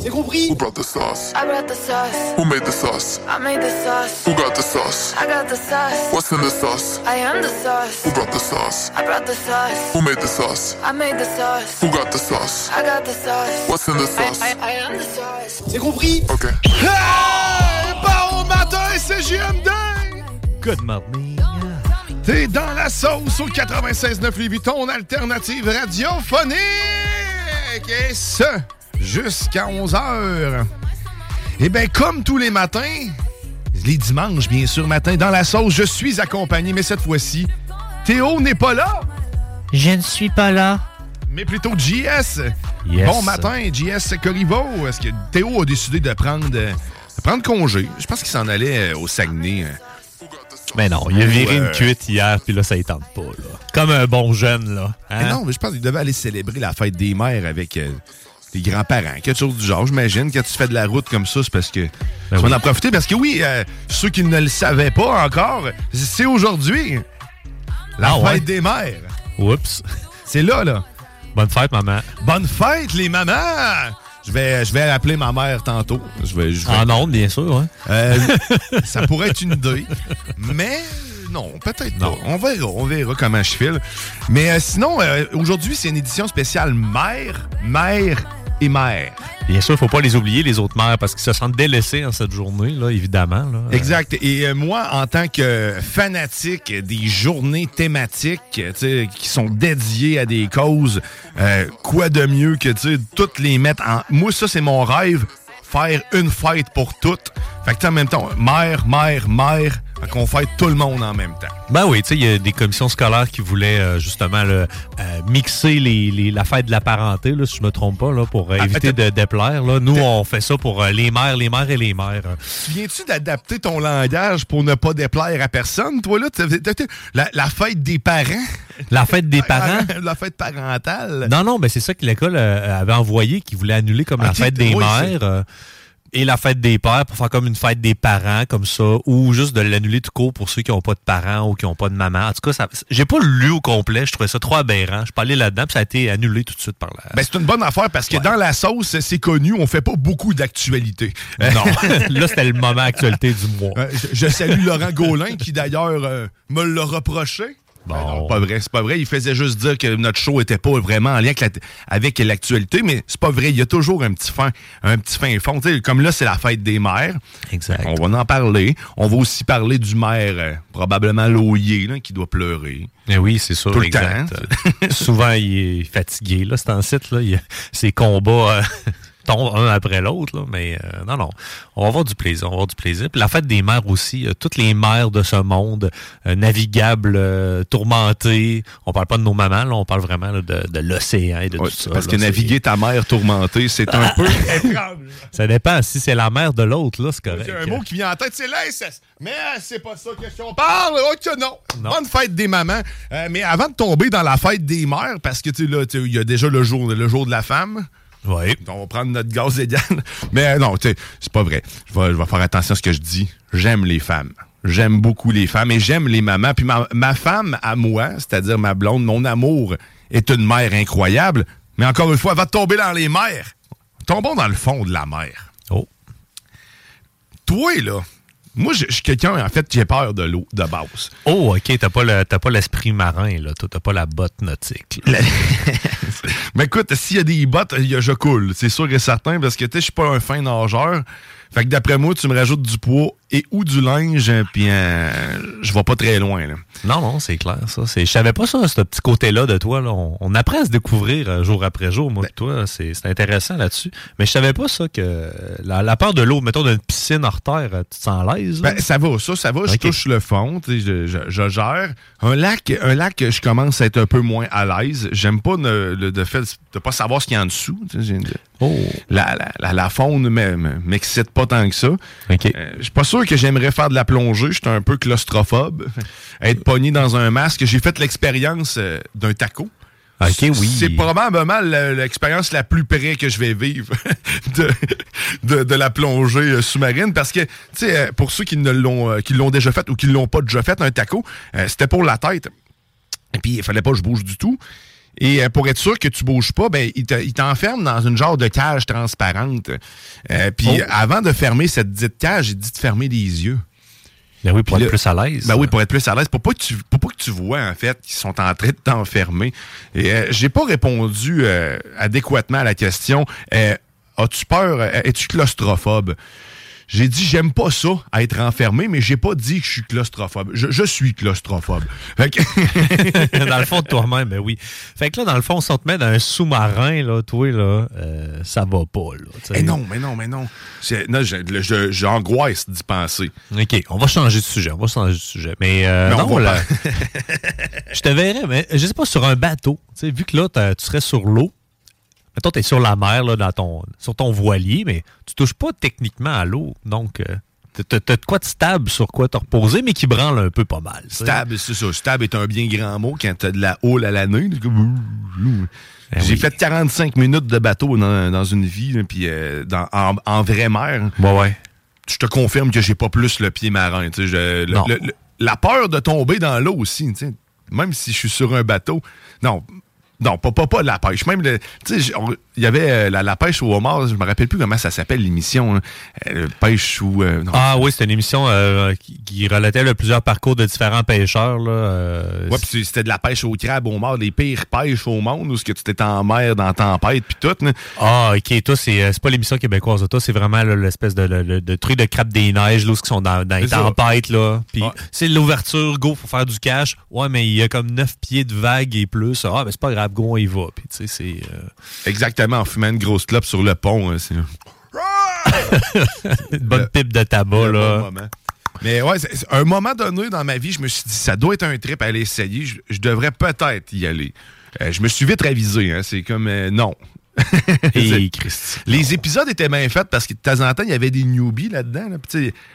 C'est compris? Who brought the sauce? I brought the sauce. Who made the sauce? I made the sauce. Who got the sauce? I got the sauce. What's in the sauce? I am the sauce. Who brought the sauce? I brought the sauce. Who made the sauce? I made the sauce. Who got the sauce? I got the sauce. What's in the I, sauce? I, I am the sauce. C'est compris? Ok. Hey! Bon matin, c'est JMD! Good morning. T'es dans la sauce au 96.9 Lévis, ton alternative radiophonique! Et ce, jusqu'à 11h. Et bien, comme tous les matins, les dimanches, bien sûr, matin, dans la sauce, je suis accompagné, mais cette fois-ci, Théo n'est pas là, Je ne suis pas là. mais plutôt JS. Yes. Bon matin, JS Corriveau. Est-ce que Théo a décidé de prendre, de prendre congé? Je pense qu'il s'en allait euh, au Saguenay. Mais non, il a viré une cuite hier, puis là, ça ne tente pas. Là. Comme un bon jeune, là. Hein? Mais non, mais je pense qu'il devait aller célébrer la fête des mères avec euh, les grands-parents. Quelque chose du genre. J'imagine, quand tu fais de la route comme ça, c'est parce que tu vas oui. en profiter. Parce que oui, euh, ceux qui ne le savaient pas encore, c'est aujourd'hui. La Ah fête ouais? des mères. Oups. C'est là, là. Bonne fête, maman. Bonne fête, les mamans! Je vais, je vais appeler ma mère tantôt. Je vais, je vais- En ondes, bien sûr. Hein? Euh, ça pourrait être une idée. Mais non, peut-être pas. On verra, on verra comment je file. Mais euh, sinon, euh, aujourd'hui, c'est une édition spéciale mère, mère et mère. Bien sûr, il faut pas les oublier, les autres mères, parce qu'ils se sentent délaissés en cette journée, là, évidemment. Là. Exact. Et euh, moi, en tant que fanatique des journées thématiques tu sais, qui sont dédiées à des causes, euh, quoi de mieux que tu sais, toutes les mettre en... Moi, ça, c'est mon rêve, faire une fête pour toutes. Fait que en même temps, mère, mère, mère, qu'on fête tout le monde en même temps. Ben oui, tu sais, il y a des commissions scolaires qui voulaient euh, justement là, euh, mixer les, les- la fête de la parenté, là, si je me trompe pas, là, pour euh, Ah, éviter de déplaire. Là. Nous, on fait ça pour euh, les mères, les mères et les mères. Tu viens-tu d'adapter ton langage pour ne pas déplaire à personne, toi, là? La, la fête des parents? La fête des parents? la fête parentale? Non, non, ben c'est ça que l'école euh, avait envoyé, qui voulait annuler comme la fête des oui, mères euh, et la fête des pères pour faire comme une fête des parents, comme ça, ou juste de l'annuler tout court pour ceux qui n'ont pas de parents ou qui n'ont pas de maman. En tout cas, ça, j'ai pas lu au complet, je trouvais ça trop aberrant. Je parlais là-dedans, puis ça a été annulé tout de suite par la... Ben, c'est une bonne affaire parce que dans la sauce, c'est connu, on fait pas beaucoup d'actualité. non, là, c'était le moment actualité du mois. Euh, je, je salue Laurent Gaulin qui d'ailleurs euh, me l'a reproché. Ben non, pas vrai, c'est pas vrai. Il faisait juste dire que notre show était pas vraiment en lien avec la- avec l'actualité, mais c'est pas vrai. Il y a toujours un petit fin, un petit fin fond. Comme là, c'est la fête des mères. Exact. On va en parler. On va aussi parler du maire, euh, probablement loyer, là, qui doit pleurer. Eh oui, c'est ça. Tout le exact. temps. Souvent, il est fatigué, là, c'est en site, là. Il, ses combats euh, tombent un après l'autre, là. Mais euh, non, non. On va avoir du plaisir, on va avoir du plaisir. Puis la fête des mères aussi, euh, toutes les mères de ce monde, euh, navigables, euh, tourmentées. On parle pas de nos mamans, là, on parle vraiment là, de, de l'océan et de Ouais, tout ça. parce là. que naviguer ta mère tourmentée, c'est un peu. Ça dépend. Si c'est la mère de l'autre, là, c'est correct. C'est un mot qui vient en tête, c'est l'inceste. Mais c'est pas ça que on parle. Ok, non. Bonne fête des mamans. Euh, mais avant de tomber dans la fête des mères, parce que tu il y a déjà le jour, le jour de la femme. Oui. On va prendre notre gaz égal. Mais euh, non, tu sais, c'est pas vrai. Je vais, je vais faire attention à ce que je dis. J'aime les femmes. J'aime beaucoup les femmes et j'aime les mamans. Puis ma, ma femme à moi, c'est-à-dire ma blonde, mon amour, est une mère incroyable. Mais encore une fois, elle va tomber dans les mers. Tombons dans le fond de la mer. Oh. Toi, là, moi, je suis quelqu'un, en fait, j'ai peur de l'eau, de base. Oh, OK, t'as pas le- t'as pas l'esprit marin, là. T'as pas la botte nautique. Mais écoute, s'il y a des bottes, il y a je coule. C'est sûr et certain, parce que tu sais, je suis pas un fin nageur. Fait que d'après moi, tu me rajoutes du poids et ou du linge, puis euh, je vais pas très loin. Là. Non, non, c'est clair, ça. Je savais pas ça, ce petit côté-là de toi. Là. On, on apprend à se découvrir euh, jour après jour, moi, pis toi. C'est intéressant là-dessus. Mais je savais pas ça, que la, la peur de l'eau, mettons, d'une piscine hors terre, euh, tu te sens à l'aise? Ben, ça va, ça, ça va. Je touche le fond, tu sais, je, je- je gère. Un lac, un lac, je commence à être un peu moins à l'aise. J'aime pas ne- le de fait de pas savoir ce qu'il y a en dessous. Oh. La, la, la, la faune me- me- m'excite pas tant que ça. Euh, je suis pas sûr que j'aimerais faire de la plongée. Je suis un peu claustrophobe. Être pogné dans un masque. J'ai fait l'expérience euh, d'un taco. OK, oui. C'est probablement le- l'expérience la plus près que je vais vivre de, de, de la plongée euh, sous-marine parce que, tu sais, euh, pour ceux qui ne l'ont qui l'ont déjà fait ou qui ne l'ont pas déjà fait, un taco, c'était pour la tête. Et puis, il fallait pas que je bouge du tout. Et euh, pour être sûr que tu bouges pas, ben, il te- il t'enferme dans une genre de cage transparente. Euh, puis, Oh. avant de fermer cette dite cage, il dit de fermer les yeux. Ben oui, pour être plus à l'aise. Ben oui, pour être plus à l'aise. Pour pas que tu, pour pas que tu vois, en fait, qu'ils sont en train de t'enfermer. Et euh, j'ai pas répondu euh, adéquatement à la question. Euh, As-tu peur? euh, Es-tu claustrophobe? J'ai dit, j'aime pas ça, être enfermé, mais j'ai pas dit que je suis claustrophobe. Je, je suis claustrophobe. Fait que- dans le fond de toi-même, ben oui. Fait que là, dans le fond, si on te met dans un sous-marin, là, toi, là, euh, ça va pas, là. Eh non, mais non, mais non. Non, J'angoisse d'y penser. OK, on va changer de sujet. On va changer de sujet. Mais, euh, Mais on non, là, je te verrais, mais je sais pas, sur un bateau. Tu sais, vu que là, tu serais sur l'eau. Mettons, tu es sur la mer, là, dans ton, sur ton voilier, mais tu touches pas techniquement à l'eau. Donc, euh, t'as de quoi de stable sur quoi te reposer, mais qui branle un peu pas mal. Stable, c'est ça. Stable est un bien grand mot quand t'as de la houle à la nuit. Ben J'ai oui. fait 45 minutes de bateau dans, dans une vie, puis euh, dans- en, en vraie mer. Ouais, ouais. Je te confirme que j'ai pas plus le pied marin. tu sais, je- le- Non. le- le- la peur de tomber dans l'eau aussi, même si je suis sur un bateau. Non, non, pas, pas, pas la pêche. Même, il y avait euh, la, la pêche au homard, je me rappelle plus comment ça s'appelle l'émission. Euh, pêche ou... euh. Ah oui, c'était une émission euh, qui, qui relatait là, plusieurs parcours de différents pêcheurs. Là, Ouais, puis c'était de la pêche au crabe, au mort, les pires pêches au monde, où ce que tu étais en mer, dans tempête, puis tout. là. Ah, ok. Toi, c'est c'est pas l'émission québécoise. Toi, c'est vraiment l'espèce de, de, truc de crabe des neiges, là, où ils sont dans, dans les tempêtes, là. Puis c'est l'ouverture, go, faut faire du cash. Ouais, mais il y a comme 9 pieds de vagues et plus. Ah, ben c'est pas grave, go, on y va. Puis tu sais, c'est. euh, Exactement, en fumant une grosse clope sur le pont. hein, c'est une bonne Le- pipe de tabac, là. bon. Mais ouais, c'est- c'est- un moment donné dans ma vie, je me suis dit, ça doit être un trip à aller essayer. Je, je devrais peut-être y aller. Euh, je me suis vite ravisé. Hein, c'est comme, euh, non. Et Christy. Les épisodes étaient bien faits parce que de temps en temps, il y avait des newbies là-dedans. Là,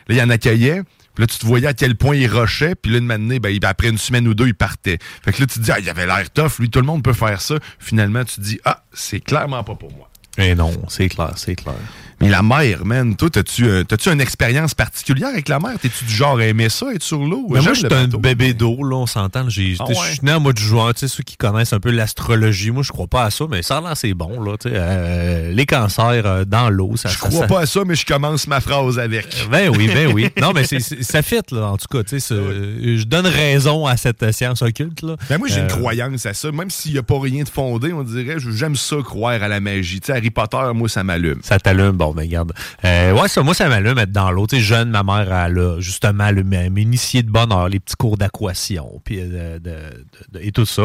il y en accueillait. Puis là, tu te voyais à quel point il rushait. Puis là, une matinée, ben, après une semaine ou deux, il partait. Fait que là, tu te dis, ah, il avait l'air tough. Lui, tout le monde peut faire ça. Finalement, tu te dis, ah, c'est clairement pas pour moi. Mais non, c'est clair, c'est clair. Mais la mer, man, toi, t'as-tu euh, une expérience particulière avec la mer? T'es-tu du genre à aimer ça, être sur l'eau? Moi, je suis un bébé d'eau, là, on s'entend. là. Ah tu sais, ouais? Je suis né en mode juin, tu sais, ceux qui connaissent un peu l'astrologie. Moi, je crois pas à ça, mais ça l'air c'est bon, là. tu sais, euh, les cancers euh, dans l'eau, ça Je crois ça- pas à ça, mais je commence ma phrase avec. Ben oui, ben oui. Non, mais c'est, c'est- ça fit, là, en tout cas. tu sais, c'est- Je donne raison à cette science occulte, là. Ben moi, j'ai une Euh, croyance à ça. Même s'il n'y a pas rien de fondé, on dirait, je- j'aime ça croire à la magie. Tu sais, Harry Potter, moi, ça m'allume. Ça t'allume, bon, ben regarde. Euh, ouais, ça, moi, ça m'allume être dans l'eau. Tu sais, jeune, ma mère, elle a justement m'initier de bonne heure, les petits cours d'aquation, puis euh, de, de- de- et tout ça.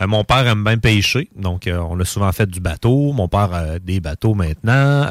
Euh, mon père aime bien pêcher, donc euh, on a souvent fait du bateau. Mon père a des bateaux maintenant,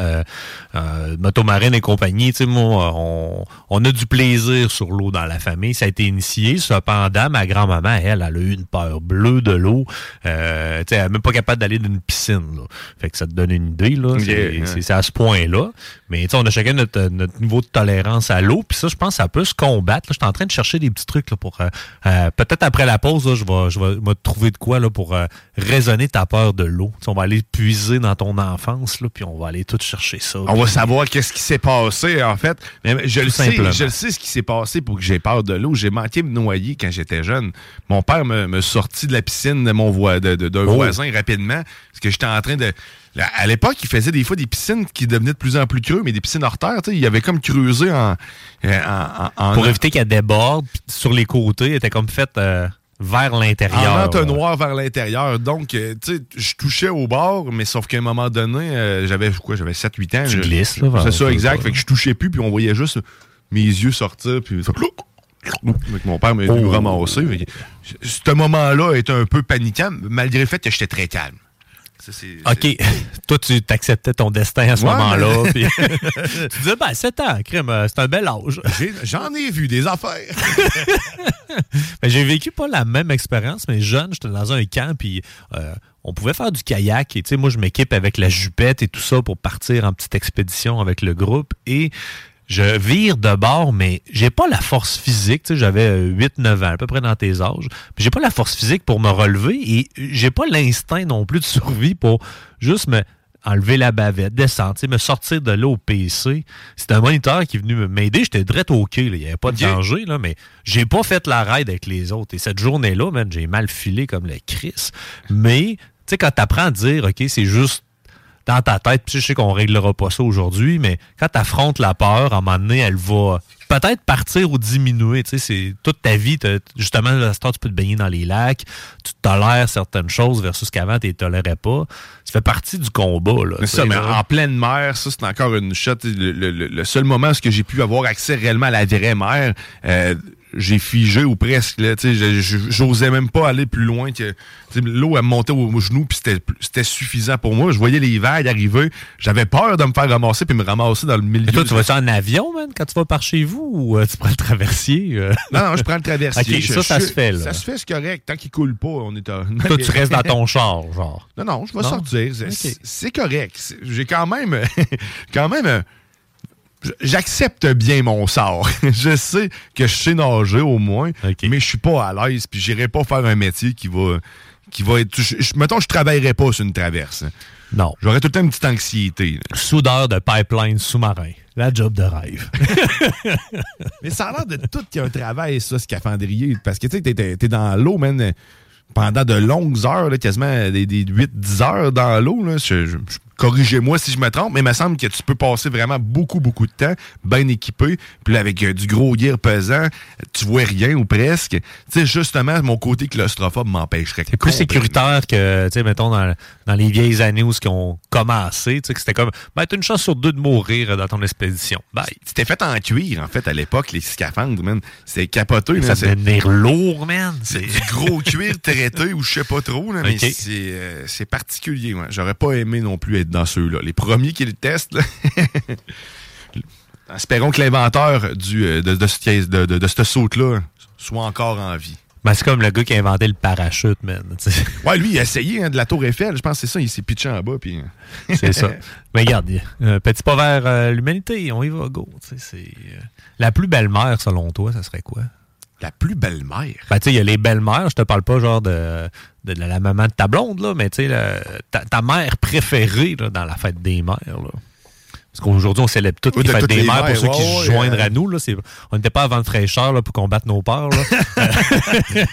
motomarine et compagnie. Tu sais, moi, on, on a du plaisir sur l'eau dans la famille. Ça a été initié. Cependant, ma grand-maman, elle, elle a eu une peur bleue de l'eau. Euh, tu sais, elle n'est même pas capable d'aller d'une piscine. Là. Fait que ça te donne une idée. Là. C'est c'est à ce point-là. 咯。Mais tu sais, on a chacun notre, notre niveau de tolérance à l'eau. Puis ça, je pense, ça peut se combattre. Là, je suis en train de chercher des petits trucs là, pour... euh, euh, Peut-être après la pause, là, je vais, je vais trouver de quoi là, pour euh, raisonner ta peur de l'eau. On va aller puiser dans ton enfance, là, puis on va aller tout chercher ça. On va savoir qu'est-ce qui s'est passé, en fait. Mais je le sais, je le sais ce qui s'est passé pour que j'ai peur de l'eau. J'ai manqué de me noyer quand j'étais jeune. Mon père me, me sortit de la piscine de mon voi- de- de- d'un Oh. voisin rapidement parce que j'étais en train de. À l'époque, il faisait des fois des piscines qui devenaient de plus en plus creux, mais des piscines hors terre. Il avait comme creusé en. en- en- en- Pour éviter qu'elle déborde, sur les côtés, elle était comme faite euh, vers l'intérieur. En entonnoir vers l'intérieur. Donc, euh, tu sais, je touchais au bord, mais sauf qu'à un moment donné, euh, j'avais quoi, j'avais 7-8 ans. Tu je- glisses, là, C'est ça, exact. Fait que je touchais plus, puis on voyait juste mes yeux sortir, puis mon père m'a Oh. ramasser. Ce moment-là était un peu paniquant, malgré le fait que j'étais très calme. Ça, OK. Toi, tu t'acceptais ton destin à ce Ouais, moment-là. mais- puis- tu disais, ben, 7 ans, crème, euh, c'est un bel âge. J'en ai vu des affaires. Ben, J'ai vécu pas la même expérience, mais jeune, j'étais dans un camp, puis euh, on pouvait faire du kayak. Et tu sais, moi, je m'équipe avec la jupette et tout ça pour partir en petite expédition avec le groupe. Et je vire de bord, mais j'ai pas la force physique. Tu sais, j'avais 8-9 ans, à peu près dans tes âges. J'ai pas la force physique pour me relever et j'ai pas l'instinct non plus de survie pour juste me enlever la bavette, descendre, tu sais, me sortir de là au PC. C'était un moniteur qui est venu m'aider. J'étais direct OK. là. Il n'y avait pas de danger, là, mais j'ai pas fait la ride avec les autres. Et cette journée-là, j'ai mal filé comme le Chris. Mais, tu sais, quand tu apprends à dire, OK, c'est juste dans ta tête, puis je sais qu'on réglera pas ça aujourd'hui, mais quand tu affrontes la peur, à un moment donné, elle va peut-être partir ou diminuer. Tu sais, c'est toute ta vie, justement, à ce temps, tu peux te baigner dans les lacs, tu tolères certaines choses versus qu'avant, tu les tolérais pas. Ça fait partie du combat. Là, Mais ça, mais en pleine mer, ça, c'est encore une shot. Le, le- le- le seul moment où j'ai pu avoir accès réellement à la vraie mer, euh, j'ai figé ou presque. Là, J'osais même pas aller plus loin que. L'eau, elle me montait aux genoux, puis c'était- c'était suffisant pour moi. Je voyais les vagues arriver. J'avais peur de me faire ramasser, puis me ramasser dans le milieu. Mais toi, tu de- vas-tu en avion, man, quand tu vas par chez vous, ou euh, tu prends le traversier? euh? Non, non, je prends le traversier. OK, Je- ça, ça je- se fait, là. Ça se fait, c'est correct. Tant qu'il coule pas, on est à... Toi, tu restes dans ton char, genre. Non, non, je vais sortir. C'est- correct. J'ai quand même. quand même. J'accepte bien mon sort. je sais que je sais nager au moins, mais je suis pas à l'aise, puis j'irai pas faire un métier qui va, qui va être. je- je- mettons, je travaillerai pas sur une traverse. Non. J'aurais tout le temps une petite anxiété. là. Soudeur de pipeline sous-marin. La job de rêve. Mais ça a l'air de tout qu'il y a un travail, ça, scaphandrier. Parce que tu sais, t'es- t'es dans l'eau, man, pendant de longues heures, là, quasiment des, des 8-10 heures dans l'eau. là. Je- je- je- Corrigez-moi si je me trompe, mais il me semble que tu peux passer vraiment beaucoup, beaucoup de temps, bien équipé. Puis là, avec euh, du gros gear pesant, tu vois rien ou presque. Tu sais, justement, mon côté claustrophobe m'empêcherait. C'est plus sécuritaire que, tu sais, mettons, dans, dans les vieilles années où ils ont commencé, tu sais, que c'était comme, ben, t'as une chance sur deux de mourir dans ton expédition. Bye. C'était fait en cuir, en fait, à l'époque, les scaphandres, man. C'était capoteux. Ça devait c'est- devenir lourd, man. C'est du gros cuir traité ou je sais pas trop, là, mais c'est euh, c'est particulier. ouais. J'aurais pas aimé non plus être dans ceux-là. Les premiers qui le testent, là. espérons que l'inventeur euh, de, de, ce caisse- de, de, de ce saut-là soit encore en vie. Ben, c'est comme le gars qui a inventé le parachute, man. Ouais, lui, il a essayé hein, de la Tour Eiffel. Je pense que c'est ça. Il s'est pitché en bas. Puis... euh, C'est ça. Mais regarde, un petit pas vers euh, l'humanité, on y va, go. C'est, euh, La plus belle mère, selon toi, ça serait quoi? La plus belle mère? Ben, tu sais, il y a les belles mères. Je te parle pas genre de, de la maman de ta blonde, là, mais tu sais, ta, ta mère préférée là, dans la fête des mères. Là. Parce qu'aujourd'hui, on célèbre toutes Oui, les fêtes toutes des mères pour ceux qui se euh. à nous. Là, on n'était pas avant de fraîcheur là, pour combattre nos peurs.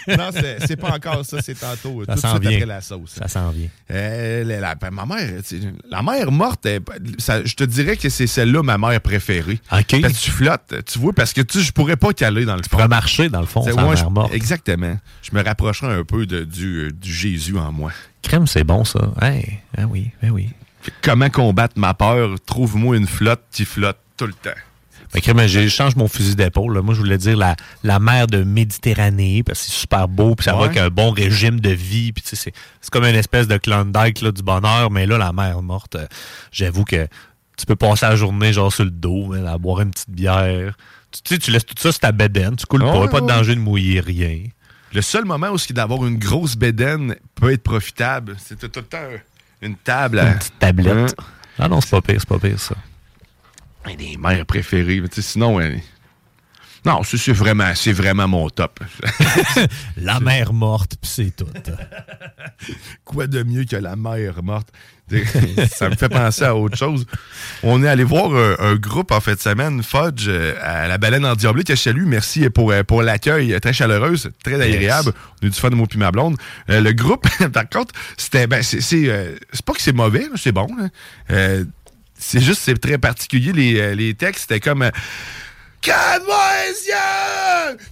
Non, c'est pas encore ça. C'est tantôt. Ça tout de s'en suite vient. après la sauce. Ça s'en vient. Euh, la, la- ma mère, tu la mère morte, elle, ça- je te dirais que c'est celle-là ma mère préférée. OK. Parce que tu flottes, tu vois, parce que tu, je pourrais pas caler dans le fond. pourrais marcher, dans le fond, sans moi, mère je- morte. Exactement. Je me rapprocherai un peu de, du, euh, du Jésus en moi. Crème, c'est bon, ça. Hey, ah oui, ben oui. Comment combattre ma peur? Trouve-moi une flotte qui flotte tout le temps. Ben, je change mon fusil d'épaule. Moi, je voulais dire la, la mer de Méditerranée, parce que c'est super beau, puis ça va avec un bon régime de vie. Puis, tu sais, c'est, c'est comme une espèce de Klondike là, du bonheur, mais là, la mer morte, euh, j'avoue que tu peux passer la journée genre sur le dos, à boire une petite bière. Tu tu sais, tu laisses tout ça sur ta bédaine, tu coules pas, Ouais, pas de danger de mouiller rien. Le seul moment où ce qui est d'avoir une grosse bédaine peut être profitable, c'est tout le temps une table. à- Une petite tablette. Hein? Ah non, c'est pas pire, c'est pas pire, ça. Des mères préférées. mais tu sais, Sinon, euh, non, c'est vraiment, c'est vraiment mon top. La mère morte, puis c'est tout. Quoi de mieux que la mère morte? ça me fait penser à autre chose. On est allé voir un, un groupe en fait de semaine, Fudge, euh, à la baleine en diablé, que je salue. Merci pour, euh, pour l'accueil très chaleureux, très agréable. On a eu du fun de moi puis ma blonde. Euh, le groupe, par contre, c'était ben c'est c'est euh, c'est pas que c'est mauvais, c'est bon. Euh, c'est juste c'est très particulier les, les textes, c'était comme Calme-moi,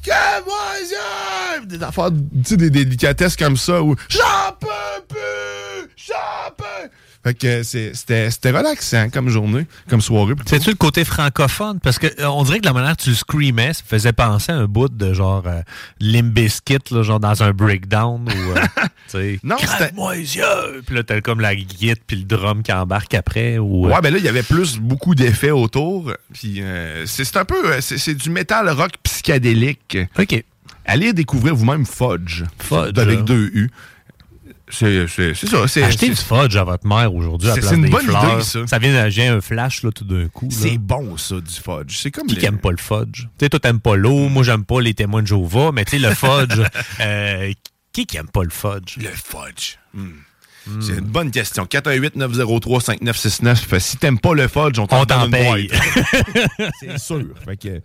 Calme-moi, Des affaires, tu sais, des délicatesses comme ça où J'en peux plus! J'en peux! Fait que c'est- c'était relaxant comme journée, comme soirée. C'est-tu le côté francophone? Parce que euh, on dirait que la manière que tu screamais, ça me faisait penser à un bout de genre euh, là, genre dans un breakdown. Ou, euh, Non, c'était- Crève-moi les yeux! Puis là, t'as comme la guitare puis le drum qui embarque après. Ou, euh, Ouais, ben là, il y avait plus beaucoup d'effets autour. Puis c'est un peu. C'est du métal rock psychédélique. OK. Allez découvrir vous-même Fudge. Fudge, Avec là. deux U. C'est c'est- c'est ça. c'est- Achetez c'est- du fudge à votre mère aujourd'hui à place une des bonne fleurs. idée, ça. Ça vient j'ai un flash là, tout d'un coup. C'est bon, ça, du Fudge. C'est comme. Qui les- qui aime pas le fudge? Tu sais, toi, t'aimes pas l'eau, moi, j'aime pas les témoins de Jéhovah, mais tu sais, le fudge, euh, qui qui aime pas le fudge? Le Fudge. Hmm. C'est une bonne question. 418-903-5969. Fait, Si t'aimes pas le Fudge, on t'en paye. c'est sûr. Fait que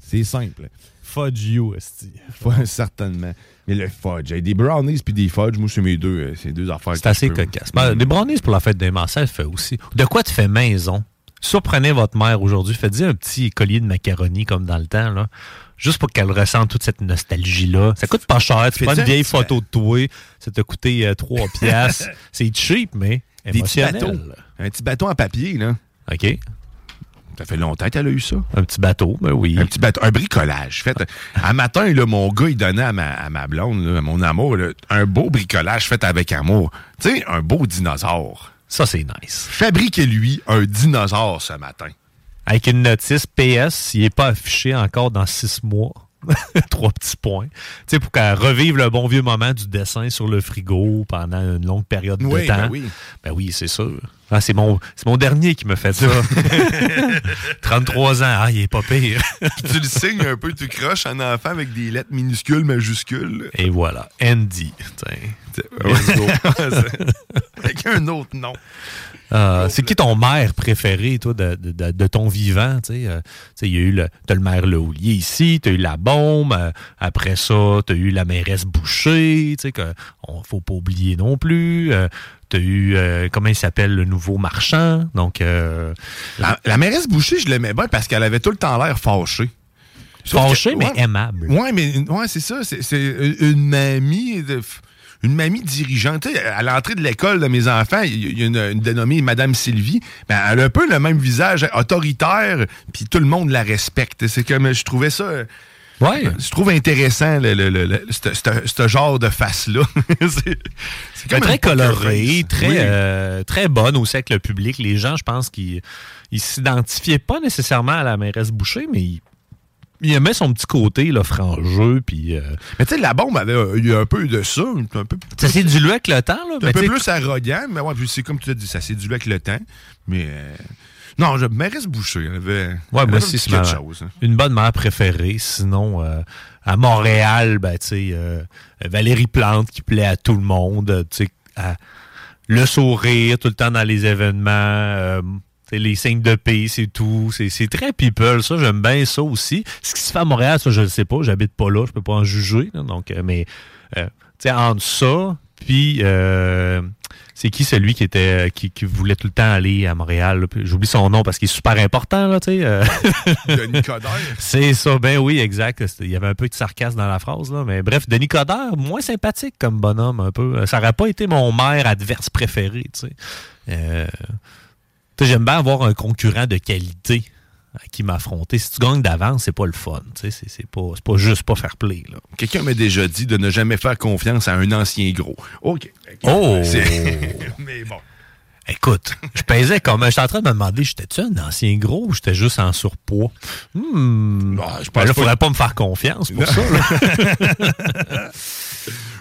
c'est simple. Fudge you, esti. Certainement. Mais le fudge, hey, des brownies puis des fudge, moi, c'est mes deux, euh, c'est deux affaires. C'est assez cocasse. Ben, des brownies pour la fête des mères, ça fait aussi. De quoi tu fais maison? Surprenez votre mère aujourd'hui. Faites-y un petit collier de macaroni comme dans le temps, là. Juste pour qu'elle ressente toute cette nostalgie-là. Ça coûte pas cher. Tu prends une un vieille photo de toi. Ça t'a coûté 3 piastres. C'est cheap, mais Des petits émotionnel. bateaux. Un petit bateau en papier, là. OK. Ça fait longtemps qu'elle a eu ça. Un petit bateau, ben oui. Un petit bateau, un bricolage. Fait, à matin, là, mon gars, il donnait à ma, à ma blonde, là, à mon amour, là, un beau bricolage fait avec amour. Tu sais, un beau dinosaure. Ça, c'est nice. Fabriquez-lui un dinosaure ce matin. Avec une notice PS, il n'est pas affiché encore dans six mois. Trois petits points. Tu sais, pour qu'elle revive le bon vieux moment du dessin sur le frigo pendant une longue période Oui, de temps. ben oui. Ben oui, c'est sûr. Ah, c'est mon, c'est mon dernier qui me fait ça. 33 ans. Ah, il est pas pire. Tu le signes un peu, tu croches un enfant avec des lettres minuscules, majuscules. Et voilà. Andy. Avec un autre nom. Euh, c'est qui ton maire préféré, toi, de, de- de- de ton vivant? Tu sais, euh, tu sais, il y a eu le, t'as le maire ici, t'as eu la bombe, euh, après ça, t'as eu la mairesse Boucher, tu sais, que on, faut pas oublier non plus. T'as eu, euh, comment il s'appelle, le nouveau marchand? Donc, euh, La, la mairesse Boucher, je l'aimais bien parce qu'elle avait tout le temps l'air fâchée. Sauf fâché, que- mais ouais. aimable. Ouais, mais ouais, c'est ça. C'est une mamie de- Une mamie dirigeante. Tu à l'entrée de l'école de mes enfants, il y a une, une dénommée Madame Sylvie. Ben, elle a un peu le même visage autoritaire, puis tout le monde la respecte. C'est comme, je trouvais ça... Ouais. Je trouve intéressant le, le- le- ce- genre de face-là. c'est très face. très, Oui. euh, très bonne aussi avec le public. Les gens, je pense qu'ils ils s'identifiaient pas nécessairement à la mairesse Boucher, mais ils, ils aimaient son petit côté, là, frangeux, puis... euh, Mais tu sais, la bombe avait euh, eu un peu de ça. Un peu, ça s'est dilué avec le temps, là. un mais peu plus arrogant, mais ouais, puis c'est comme tu l'as dit, ça s'est dilué avec le temps. Mais euh, non, je mairesse Boucher. Elle avait, elle Ouais, avait moi aussi, c'est chose. hein. une bonne mère préférée. Sinon, euh, à Montréal, ben, tu sais, euh, Valérie Plante qui plaît à tout le monde, euh, tu le sourire tout le temps dans les événements, euh, tu sais, les signes de paix, c'est tout. C'est très people, ça, j'aime bien ça aussi. Ce qui se fait à Montréal, ça, je ne sais pas, j'habite pas là, je peux pas en juger. là, donc, euh, mais, tu sais, entre ça, puis... euh, c'est qui celui qui était qui, qui voulait tout le temps aller à Montréal? J'oublie son nom parce qu'il est super important, là, tu sais. euh. Denis Coderre. C'est ça, ben oui, exact. Il y avait un peu de sarcasme dans la phrase, là. Mais bref, Denis Coderre, moins sympathique comme bonhomme, un peu. Ça n'aurait pas été mon maire adverse préféré, tu sais. Euh, tu sais, J'aime bien avoir un concurrent de qualité à qui m'affronter. Si tu gagnes d'avance, c'est pas le fun. C'est c'est pas, juste pas fair play. Quelqu'un m'a déjà dit de ne jamais faire confiance à un ancien gros. OK. Oh! Mais bon. Écoute, je pesais comme. J'étais en train de me demander, j'étais-tu un ancien gros ou j'étais juste en surpoids? Hmm. Bah, je Ben là, faudrait pas me faire confiance pour ça.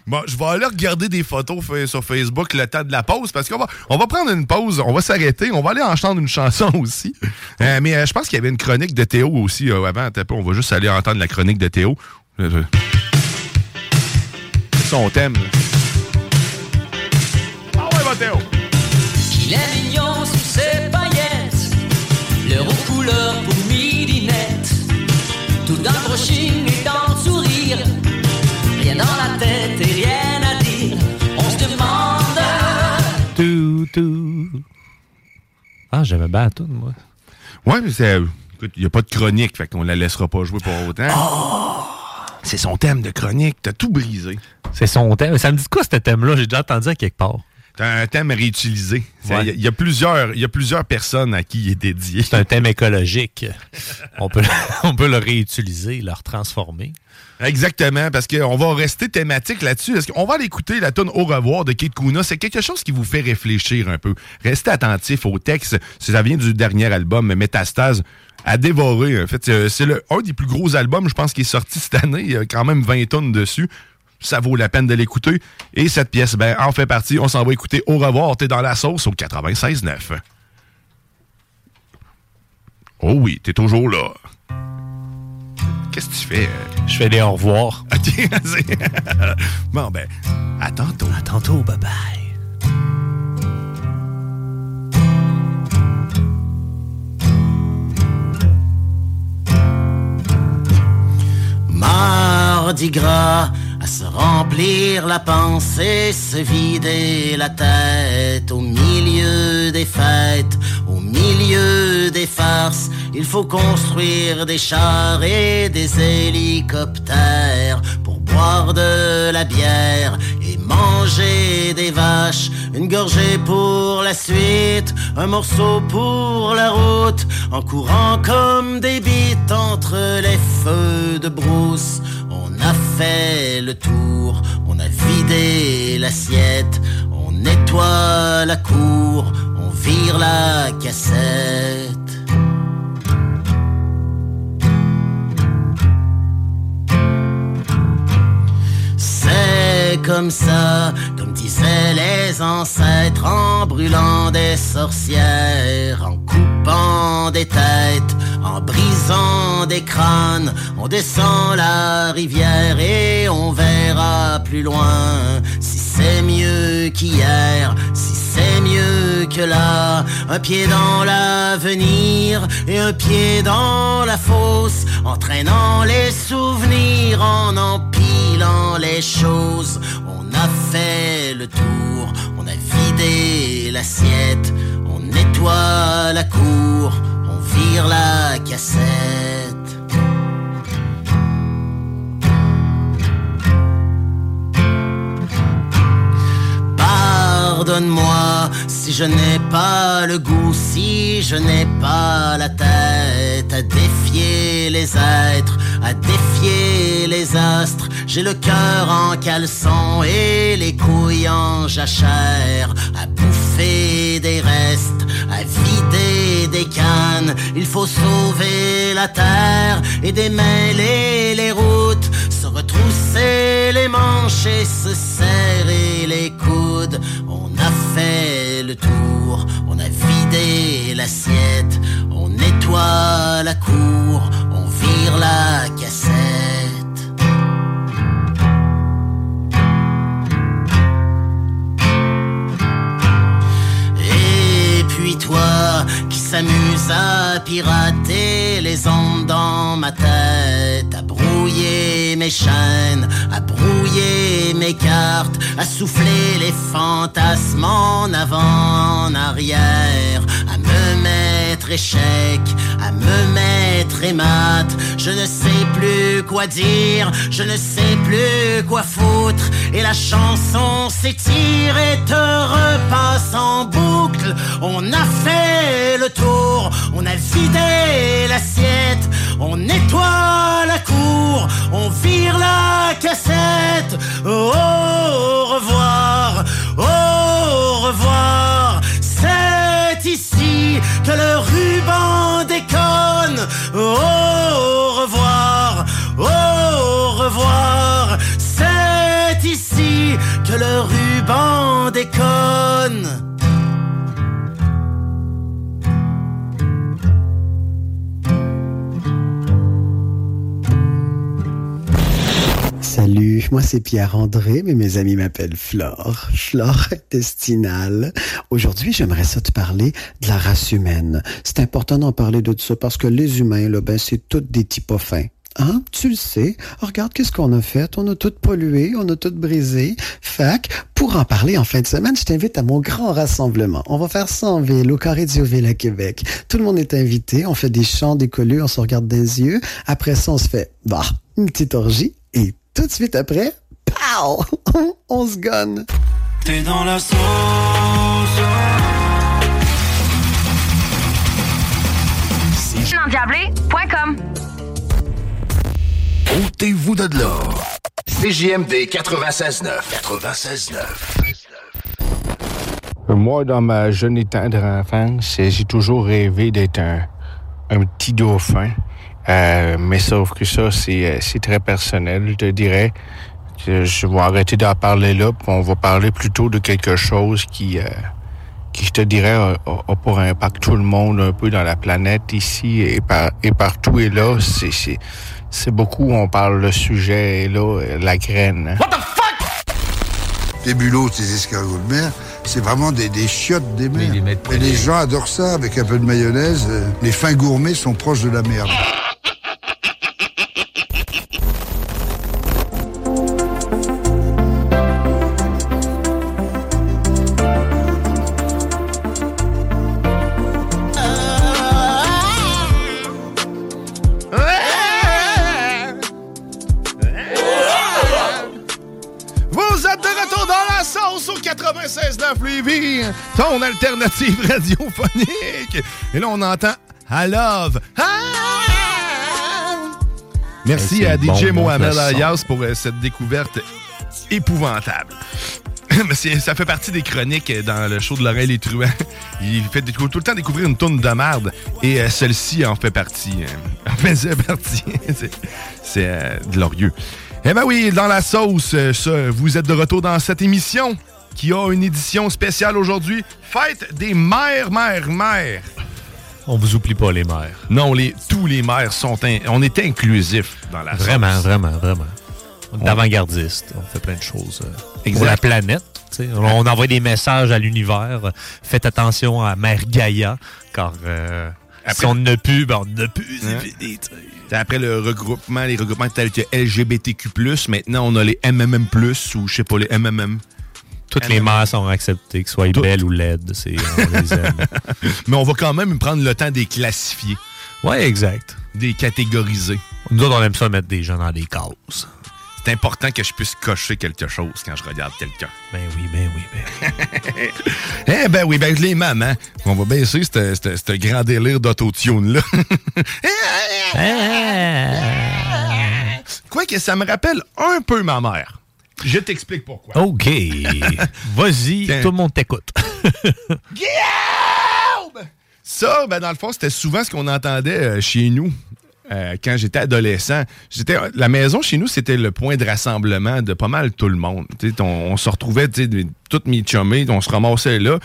Bon, je vais aller regarder des photos sur Facebook le temps de la pause parce qu'on va, on va prendre une pause, on va s'arrêter, on va aller entendre une chanson aussi. Euh, mais euh, je pense qu'il y avait une chronique de Théo aussi euh, avant. Attends un peu, on va juste aller entendre la chronique de Théo. Euh, C'est son thème. Ah ouais, va Théo! Il est mignon sous ses paillettes, le aux couleurs pour midinette, tout dans rien dans la tête et rien à dire. On se demande tout, tout. Ah, j'avais bien toune, moi. Ouais, mais c'est. Écoute, il n'y a pas de chronique, fait qu'on la laissera pas jouer pour autant. C'est son thème de chronique, t'as tout brisé. C'est son thème. Ça me dit quoi, ce thème-là? J'ai déjà entendu à quelque part. T'as un thème réutilisé. Il Ouais. y, a- il y a plusieurs, il y a plusieurs personnes à qui il est dédié. C'est un thème écologique. On peut, on peut le réutiliser, le retransformer. Exactement, parce qu'on va rester thématique là-dessus. Qu'on va aller écouter la tonne Au revoir de Kate Kuna? C'est quelque chose qui vous fait réfléchir un peu. Restez attentif au texte. Ça vient du dernier album, Métastase, à dévorer. En fait, c'est c'est un des plus gros albums, je pense, qui est sorti cette année. Il y a quand même 20 tonnes dessus. Ça vaut la peine de l'écouter. Et cette pièce, ben, en fait partie. On s'en va écouter Au revoir. T'es dans la sauce au 96.9. Oh oui, t'es toujours là. Qu'est-ce que tu fais? Je fais des au revoir. OK, bon, ben, à tantôt. À tantôt, bye bye. Mardi gras, à se remplir la pensée, se vider la tête au milieu des fêtes, au milieu des farces. Il faut construire des chars et des hélicoptères pour boire de la bière et manger des vaches. Une gorgée pour la suite, un morceau pour la route, en courant comme des bites entre les feux de brousse. Fait le tour, on a vidé l'assiette, on nettoie la cour, on vire la cassette. C'est comme ça, comme disaient les ancêtres, en brûlant des sorcières, en coupant des têtes, en brisant des crânes. On descend la rivière et on verra plus loin si c'est mieux qu'hier, si c'est mieux que là. Un pied dans l'avenir et un pied dans la fosse, entraînant les souvenirs en empilant les choses. On a fait le tour, on a vidé l'assiette, on nettoie la cour, vire la cassette. Pardonne-moi si je n'ai pas le goût, si je n'ai pas la tête à défier les êtres, à défier les astres. J'ai le cœur en caleçon et les couilles en jachère, à bouffer des restes, à vider des cannes. Il faut sauver la terre et démêler les routes, se retrousser les manches et se serrer les coudes. On a fait le tour, on a vidé l'assiette, on nettoie la cour, on vire la cassette. Toi qui s'amuse à pirater les ondes dans ma tête, à brouiller mes chaînes, à brouiller mes cartes, à souffler les fantasmes en avant, en arrière, à me mettre échec, à me mettre émat. Je ne sais plus quoi dire, je ne sais plus quoi foutre, et la chanson s'étire et te repasse en boucle. On a fait le tour, on a vidé l'assiette, on nettoie la cour, on vire la cassette. Au revoir, au revoir, que le ruban déconne. Au revoir, au revoir. C'est ici que le ruban déconne. Moi c'est Pierre-André, mais mes amis m'appellent Flore. Flore intestinale. Aujourd'hui, j'aimerais ça te parler de la race humaine. C'est important d'en parler de ça parce que les humains, là, ben, c'est tous des types fins. Hein? Tu le sais. Regarde qu'est-ce qu'on a fait? On a tout pollué, on a tout brisé. Fac, pour en parler en fin de semaine, je t'invite à mon grand rassemblement. On va faire ça en ville, au Carré Dioville à Québec. Tout le monde est invité. On fait des chants, des collus, on se regarde les yeux. Après ça, on se fait, bah, une petite orgie. Et tout de suite après, pow! on se gonne. T'es dans la sauce. Endiablé.com Ôtez-vous de là. CJMD 96.9. 96.9. Moi, dans ma jeune et tendre enfance, j'ai toujours rêvé d'être un, un petit dauphin. Euh, mais sauf que ça, c'est euh, c'est très personnel, je te dirais. Je je vais arrêter d'en parler là, puis on va parler plutôt de quelque chose qui, euh, qui je te dirais, a, a- a pour impact tout le monde un peu dans la planète ici et, par, et partout. Et là, c'est c'est- c'est beaucoup, on parle le sujet, et là, euh, la graine. hein. Les bulots, ces escargots de mer, c'est vraiment des, des chiottes des mers. Et les gens adorent ça avec un peu de mayonnaise. Euh, Les fins gourmets sont proches de la merde. 96.9 Lévis, ton alternative radiophonique. Et là, on entend I love. Ah! Merci à DJ bon, Mohamed. Alias pour euh, cette découverte épouvantable. Ça fait partie des chroniques euh, dans le show de Laurel et Truand. Il fait tout le temps découvrir une tonne de merde et euh, celle-ci en fait partie. euh, en faisait partie. C'est- euh, glorieux. Eh ben oui, dans la sauce, ça, vous êtes de retour dans cette émission qui a une édition spéciale aujourd'hui. Fête des mères, mères, mères. On vous oublie pas, les mères. Non, les, tous les maires sont... in- on est inclusif dans la Vraiment, sauce. vraiment, vraiment. On est On- avant-gardiste. On fait plein de choses euh, Exact. pour la planète. On, envoie des messages à l'univers. Faites attention à Mère Gaïa, car euh, si on ne plus, ben on ne plus. Hein? fini, Après le regroupement, les regroupements tels que LGBTQ+, maintenant on a les MMM+, ou je sais pas, les MMM. Toutes les mères sont acceptées, que soit belles ou laides. c'est- On les aime. Mais on va quand même prendre le temps de les classifier. Ouais, exact. Des catégoriser. Nous autres, on aime ça mettre des gens dans des cases. C'est important que je puisse cocher quelque chose quand je regarde quelqu'un. Ben oui, ben oui, ben Eh ben oui, ben les mamans. On va baisser ce grand délire d'autotune-là. Quoi que ça me rappelle un peu ma mère. Je t'explique pourquoi. OK. Vas-y, tout le monde t'écoute. Guillaume! Ça, ben dans le fond, c'était souvent ce qu'on entendait euh, chez nous. euh, quand j'étais adolescent, j'étais la maison chez nous, c'était le point de rassemblement de pas mal tout le monde. On, on se retrouvait, toutes mes chummées, on se ramassait là.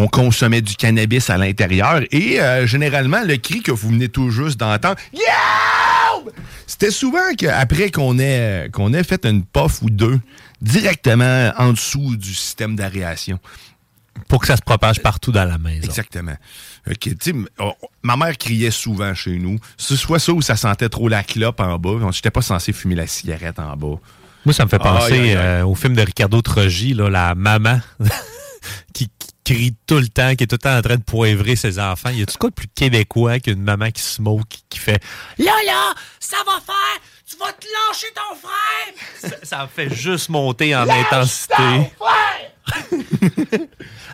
On consommait du cannabis à l'intérieur et euh, généralement, le cri que vous venez tout juste d'entendre, Guillaume! C'était souvent qu'après qu'on ait, qu'on ait fait une puff ou deux directement en dessous du système d'aération. Pour que ça se propage partout dans la maison. Exactement. Oh, ma mère criait souvent chez nous. C'est soit ça ou ça sentait trop la clope en bas. Je n'étais pas censé fumer la cigarette en bas. Moi, ça me fait penser euh, au film de Ricardo Trogi, là, la maman qui, qui crie tout le temps, qui est tout le temps en train de poivrer ses enfants. Y a-tu quoi de plus québécois qu'une maman qui smoke, qui, qui fait Là, là, ça va faire! Tu vas te lâcher ton frère! ça, fait juste monter en intensité.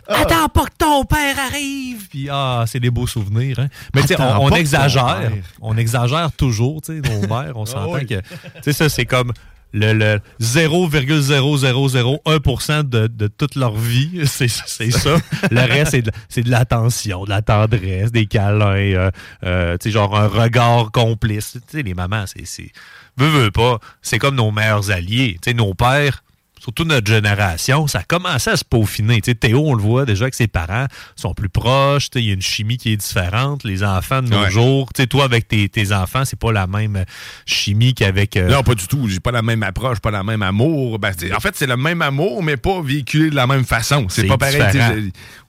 Attends pas que ton père arrive! Puis, ah, c'est des beaux souvenirs, hein. Mais, tu sais, on, on ton exagère. On exagère toujours, tu sais, nos mères. On s'entend oui. que, tu sais, ça, c'est comme le, le 0,0001% de, de toute leur vie. C'est ça. Le reste, c'est de, de l'attention, de la tendresse, des câlins, euh, euh, genre un regard complice. Les mamans, c'est... Veux, veux pas, c'est comme nos meilleurs alliés. Nos pères, surtout notre génération, ça a commencé à se peaufiner. Tu sais, Théo, on le voit déjà que ses parents sont plus proches. Il y a une chimie qui est différente. Les enfants de nos Ouais. jours, tu sais, toi, avec tes, tes enfants, c'est pas la même chimie qu'avec... euh, Non, pas du tout. J'ai pas la même approche, pas la même amour. Ben, c'est- en fait, c'est le même amour, mais pas véhiculé de la même façon. C'est C'est pas pareil. différent.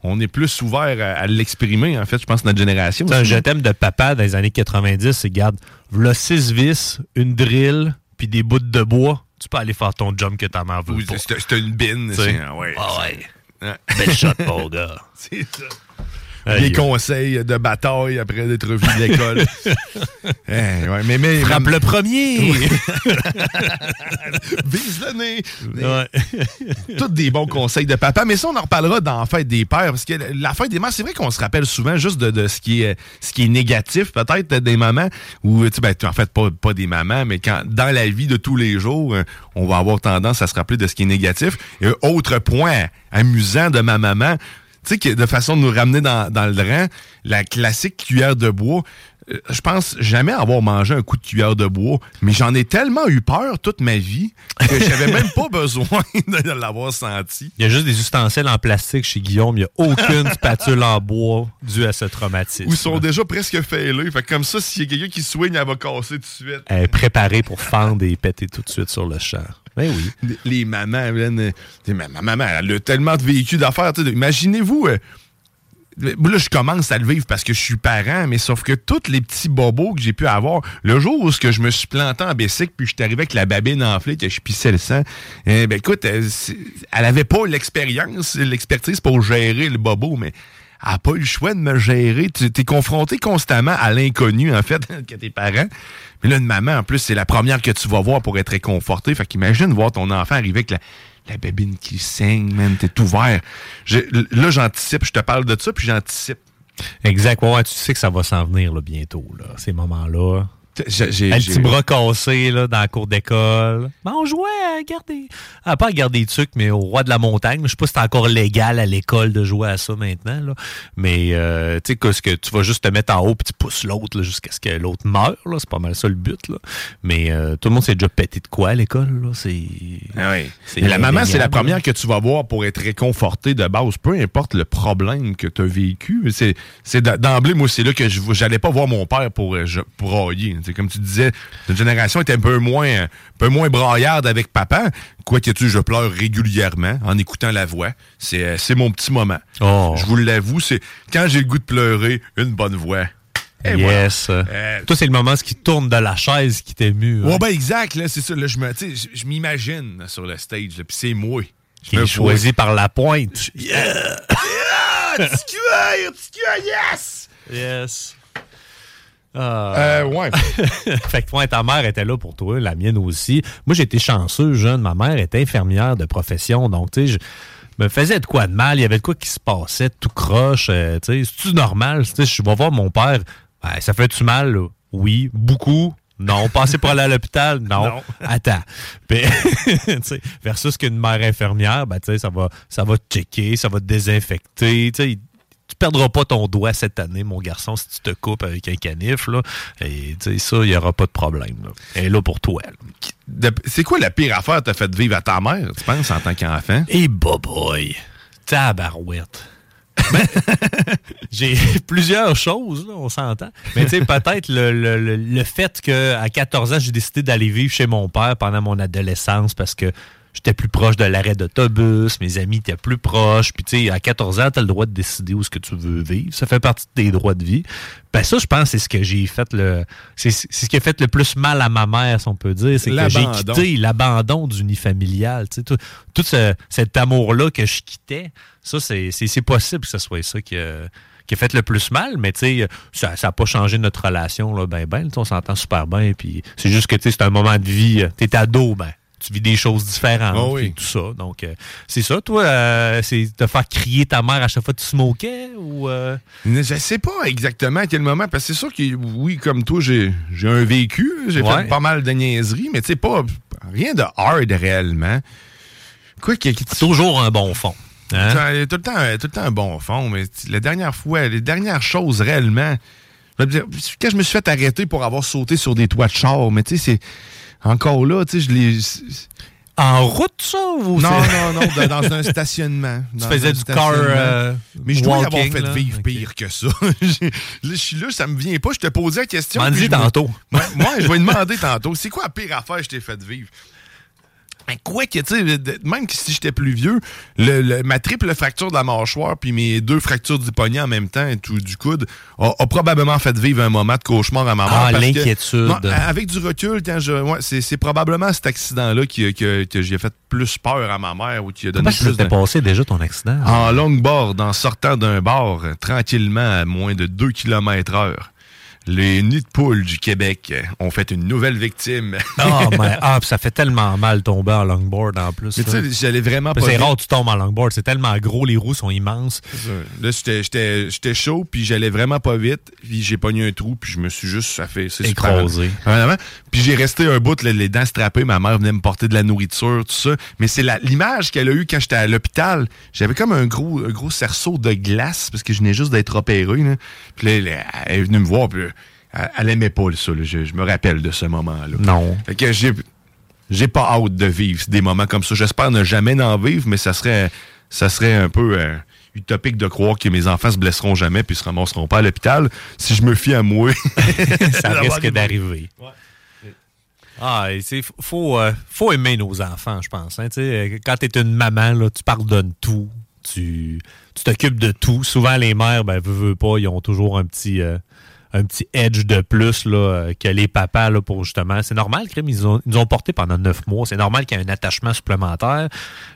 On est plus ouvert à, à l'exprimer, en fait, je pense, notre génération. Sais, un je t'aime de papa dans les années 90, c'est garde, voilà six vis, une drill, puis des bouts de bois. Tu peux aller faire ton job que ta mère veut c'est- une bine. Tu sais. c'est- ah ouais. Ah ouais. Ouais. Belle shot, mon gars. C'est ça. Aïe. Des conseils de bataille après d'être revenu de l'école. Eh, ouais, mais, mais, Frappe le premier! Vise le nez! Ouais. Tous des bons conseils de papa. Mais ça, on en reparlera dans la fête des pères. Parce que la fête des mères, c'est vrai qu'on se rappelle souvent juste de, de ce, qui est, ce qui est négatif, peut-être, des mamans. Ou, tu sais, ben, en fait, pas, pas des mamans, mais quand dans la vie de tous les jours, on va avoir tendance à se rappeler de ce qui est négatif. Et autre point amusant de ma maman, de façon de nous ramener dans, le rang, la classique cuillère de bois. Euh, Je pense jamais avoir mangé un coup de cuillère de bois, mais j'en ai tellement eu peur toute ma vie que j'avais même pas besoin de l'avoir senti. Il y a juste des ustensiles en plastique chez Guillaume. Il n'y a aucune spatule en bois due à ce traumatisme. Ou ils sont déjà presque failés. Fait comme ça, s'il y a quelqu'un qui swing, elle va casser tout de suite. Elle est préparée pour fendre et péter tout de suite sur le champ. Ben oui. Les- mamans, euh, ma, ma maman, elle a tellement de véhicules d'affaires. Imaginez-vous, euh, là, je commence à le vivre parce que je suis parent, mais sauf que tous les petits bobos que j'ai pu avoir, le jour où je me suis planté en bicycle, puis je suis arrivé avec la babine enflée, que je pissais le sang, eh ben écoute, elle, c'est- elle avait pas l'expérience, l'expertise pour gérer le bobo, mais elle n'a pas eu le choix de me gérer. Tu es confronté constamment à l'inconnu, en fait, que tes parents. Mais là, une maman, en plus, c'est la première que tu vas voir pour être réconforté. Fait qu'imagine voir ton enfant arriver avec la, la babine qui saigne, man, t'es ouvert. Je- là, j'anticipe, je te parle de ça, puis j'anticipe. Exact. Ouais, tu sais que ça va s'en venir là, bientôt, là, ces moments-là. J'ai- Un petit bras cassé là, dans la cour d'école. Ben, on jouait à garder. Ah, pas à garder des trucs, mais au roi de la montagne. Je sais pas si c'est encore légal à l'école de jouer à ça maintenant. Là. Mais euh, tu sais, que, tu vas juste te mettre en haut puis tu pousses l'autre jusqu'à ce que l'autre meure. là. C'est pas mal ça le but. Là. Mais euh, tout le monde s'est déjà pété de quoi à l'école. là. C'est. Ah oui. c'est la maman, c'est la première que tu vas voir pour être réconforté de base, peu importe le problème que tu as vécu. C'est, c'est d'emblée, moi, c'est là que je j'allais pas voir mon père pour, euh, je- pour brailler. Comme tu disais, notre génération était un peu moins, un peu moins braillarde avec papa. Quoi que tu, je pleure régulièrement en écoutant la voix. C'est, euh, c'est mon petit moment. Oh. Je vous l'avoue, c'est quand j'ai le goût de pleurer, une bonne voix. Et yes. voilà. Euh, Toi, c'est le moment ce qui tourne de la chaise qui t'émue. hein? Ouais, ben exact, là, c'est ça. Là, je, me, je, m'imagine là, sur le stage, puis c'est moi. Je Qui est choisi par la pointe. Yeah! yeah! Petit cuir, petit cuir, yes! Yes. Ah. Euh, ouais. fait que toi, ta mère était là pour toi, la mienne aussi. Moi, j'étais chanceux, jeune. Ma mère était infirmière de profession. Donc, tu sais, je me faisais de quoi de mal. Il y avait de quoi qui se passait, tout croche. euh, tu sais, c'est-tu normal? Tu sais, je vais voir mon père. Ben, ça fait-tu mal? là? Oui. Beaucoup? Non. Passer pour aller à l'hôpital? Non. Non. Attends. Puis, versus qu'une mère infirmière, ben, tu sais, ça va, ça va te checker, ça va te désinfecter. Tu perdras pas ton doigt cette année, mon garçon, si tu te coupes avec un canif. Là. Et tu sais, ça, il n'y aura pas de problème. Là. Elle est là pour toi. C'est quoi la pire affaire que t'as fait vivre à ta mère, tu penses, en tant qu'enfant? Et boy, tabarouette. Ben, j'ai plusieurs choses, là, on s'entend. Mais tu sais, peut-être le, le- le- le fait qu'à 14 ans, j'ai décidé d'aller vivre chez mon père pendant mon adolescence parce que j'étais plus proche de l'arrêt d'autobus, mes amis étaient plus proches. Puis tu sais, à 14 ans, tu as le droit de décider où ce que tu veux vivre. Ça fait partie de tes droits de vie. Ben ça, je pense, c'est ce que j'ai fait le. C'est ce qui a fait le plus mal à ma mère, si on peut dire. C'est que j'ai quitté l'abandon du nid familial. Tu sais, tout, tout ce- cet amour-là que je quittais, ça, c'est possible que ce soit ça qui a, qui a fait le plus mal, mais tu sais, ça n'a pas changé notre relation, là, ben, ben, on s'entend super bien, puis c'est juste que, tu sais, c'est un moment de vie, euh, t'es ado, ben, tu vis des choses différentes, Ah oui. tout ça, donc, euh, c'est ça, toi, euh, c'est de faire crier ta mère à chaque fois que tu smokais, ou... euh, Je sais pas exactement à quel moment, parce que c'est sûr que, oui, comme toi, j'ai un vécu, j'ai Ouais. fait pas mal de niaiseries, mais tu sais, pas rien de hard réellement. Quoi ait toujours un bon fond. Hein? Tout le, temps, tout le temps un bon fond, mais la dernière fois, les dernières choses réellement, quand je me suis fait arrêter pour avoir sauté sur des toits de char, mais tu sais, c'est encore là, tu sais, je l'ai. En route, ça? Ou non, non, non, dans, dans un stationnement. Tu Dans faisais un du car, euh, mais je dois y avoir fait là. vivre pire que ça. Là, je suis là, ça me vient pas. Je te posais la question. M'en dis tantôt. Moi, je vais demander tantôt. C'est quoi la pire affaire que je t'ai fait vivre? Ben, quoi que, tu sais, même si j'étais plus vieux, le- le- ma triple fracture de la mâchoire puis mes deux fractures du poignet en même temps et tout du coude a, a probablement fait vivre un moment de cauchemar à ma mère. Ah, l'inquiétude. Avec du recul, quand je, ouais, c'est, probablement cet accident-là qui, que, que j'ai fait plus peur à ma mère ou qui a donné plus s'était de... passé déjà ton accident? En longboard, en sortant d'un bar, euh, tranquillement à moins de 2 km heure. Les nids de poules du Québec ont fait une nouvelle victime. Ah, mais, ah, ça fait tellement mal tomber en longboard en plus. Mais tu sais, j'allais vraiment pas C'est rare que tu tombes en longboard. C'est tellement gros, les roues sont immenses. Là, j'étais- chaud, puis j'allais vraiment pas vite, puis j'ai pogné un trou, puis je me suis juste ça fait c'est Écrasé. Puis j'ai resté un bout, les dents strappées, ma mère venait me porter de la nourriture, tout ça. Mais c'est l'image qu'elle a eue quand j'étais à l'hôpital. J'avais comme un gros, un gros cerceau de glace, parce que je venais juste d'être opéré. Là. Puis là, elle, elle est venue me voir, puis elle, aimait pas ça. là. Je, je me rappelle de ce moment-là. Non. Fait que j'ai j'ai pas hâte de vivre des moments comme ça. J'espère ne jamais en vivre, mais ça serait, ça serait un peu euh, utopique de croire que mes enfants se blesseront jamais puis se ramasseront pas à l'hôpital. Si je me fie à moi, ça risque arriver. d'arriver. Ah, c'est faut euh, faut aimer nos enfants, je pense. hein. Tu euh, quand t'es une maman, là, tu pardonnes tout, tu tu t'occupes de tout. Souvent les mères, ben veux, veux pas, ils ont toujours un petit euh, un petit edge de plus là, euh, que les papas là, pour justement. C'est normal, crime, ils, ont, ils nous ont porté pendant neuf mois. C'est normal qu'il y ait un attachement supplémentaire.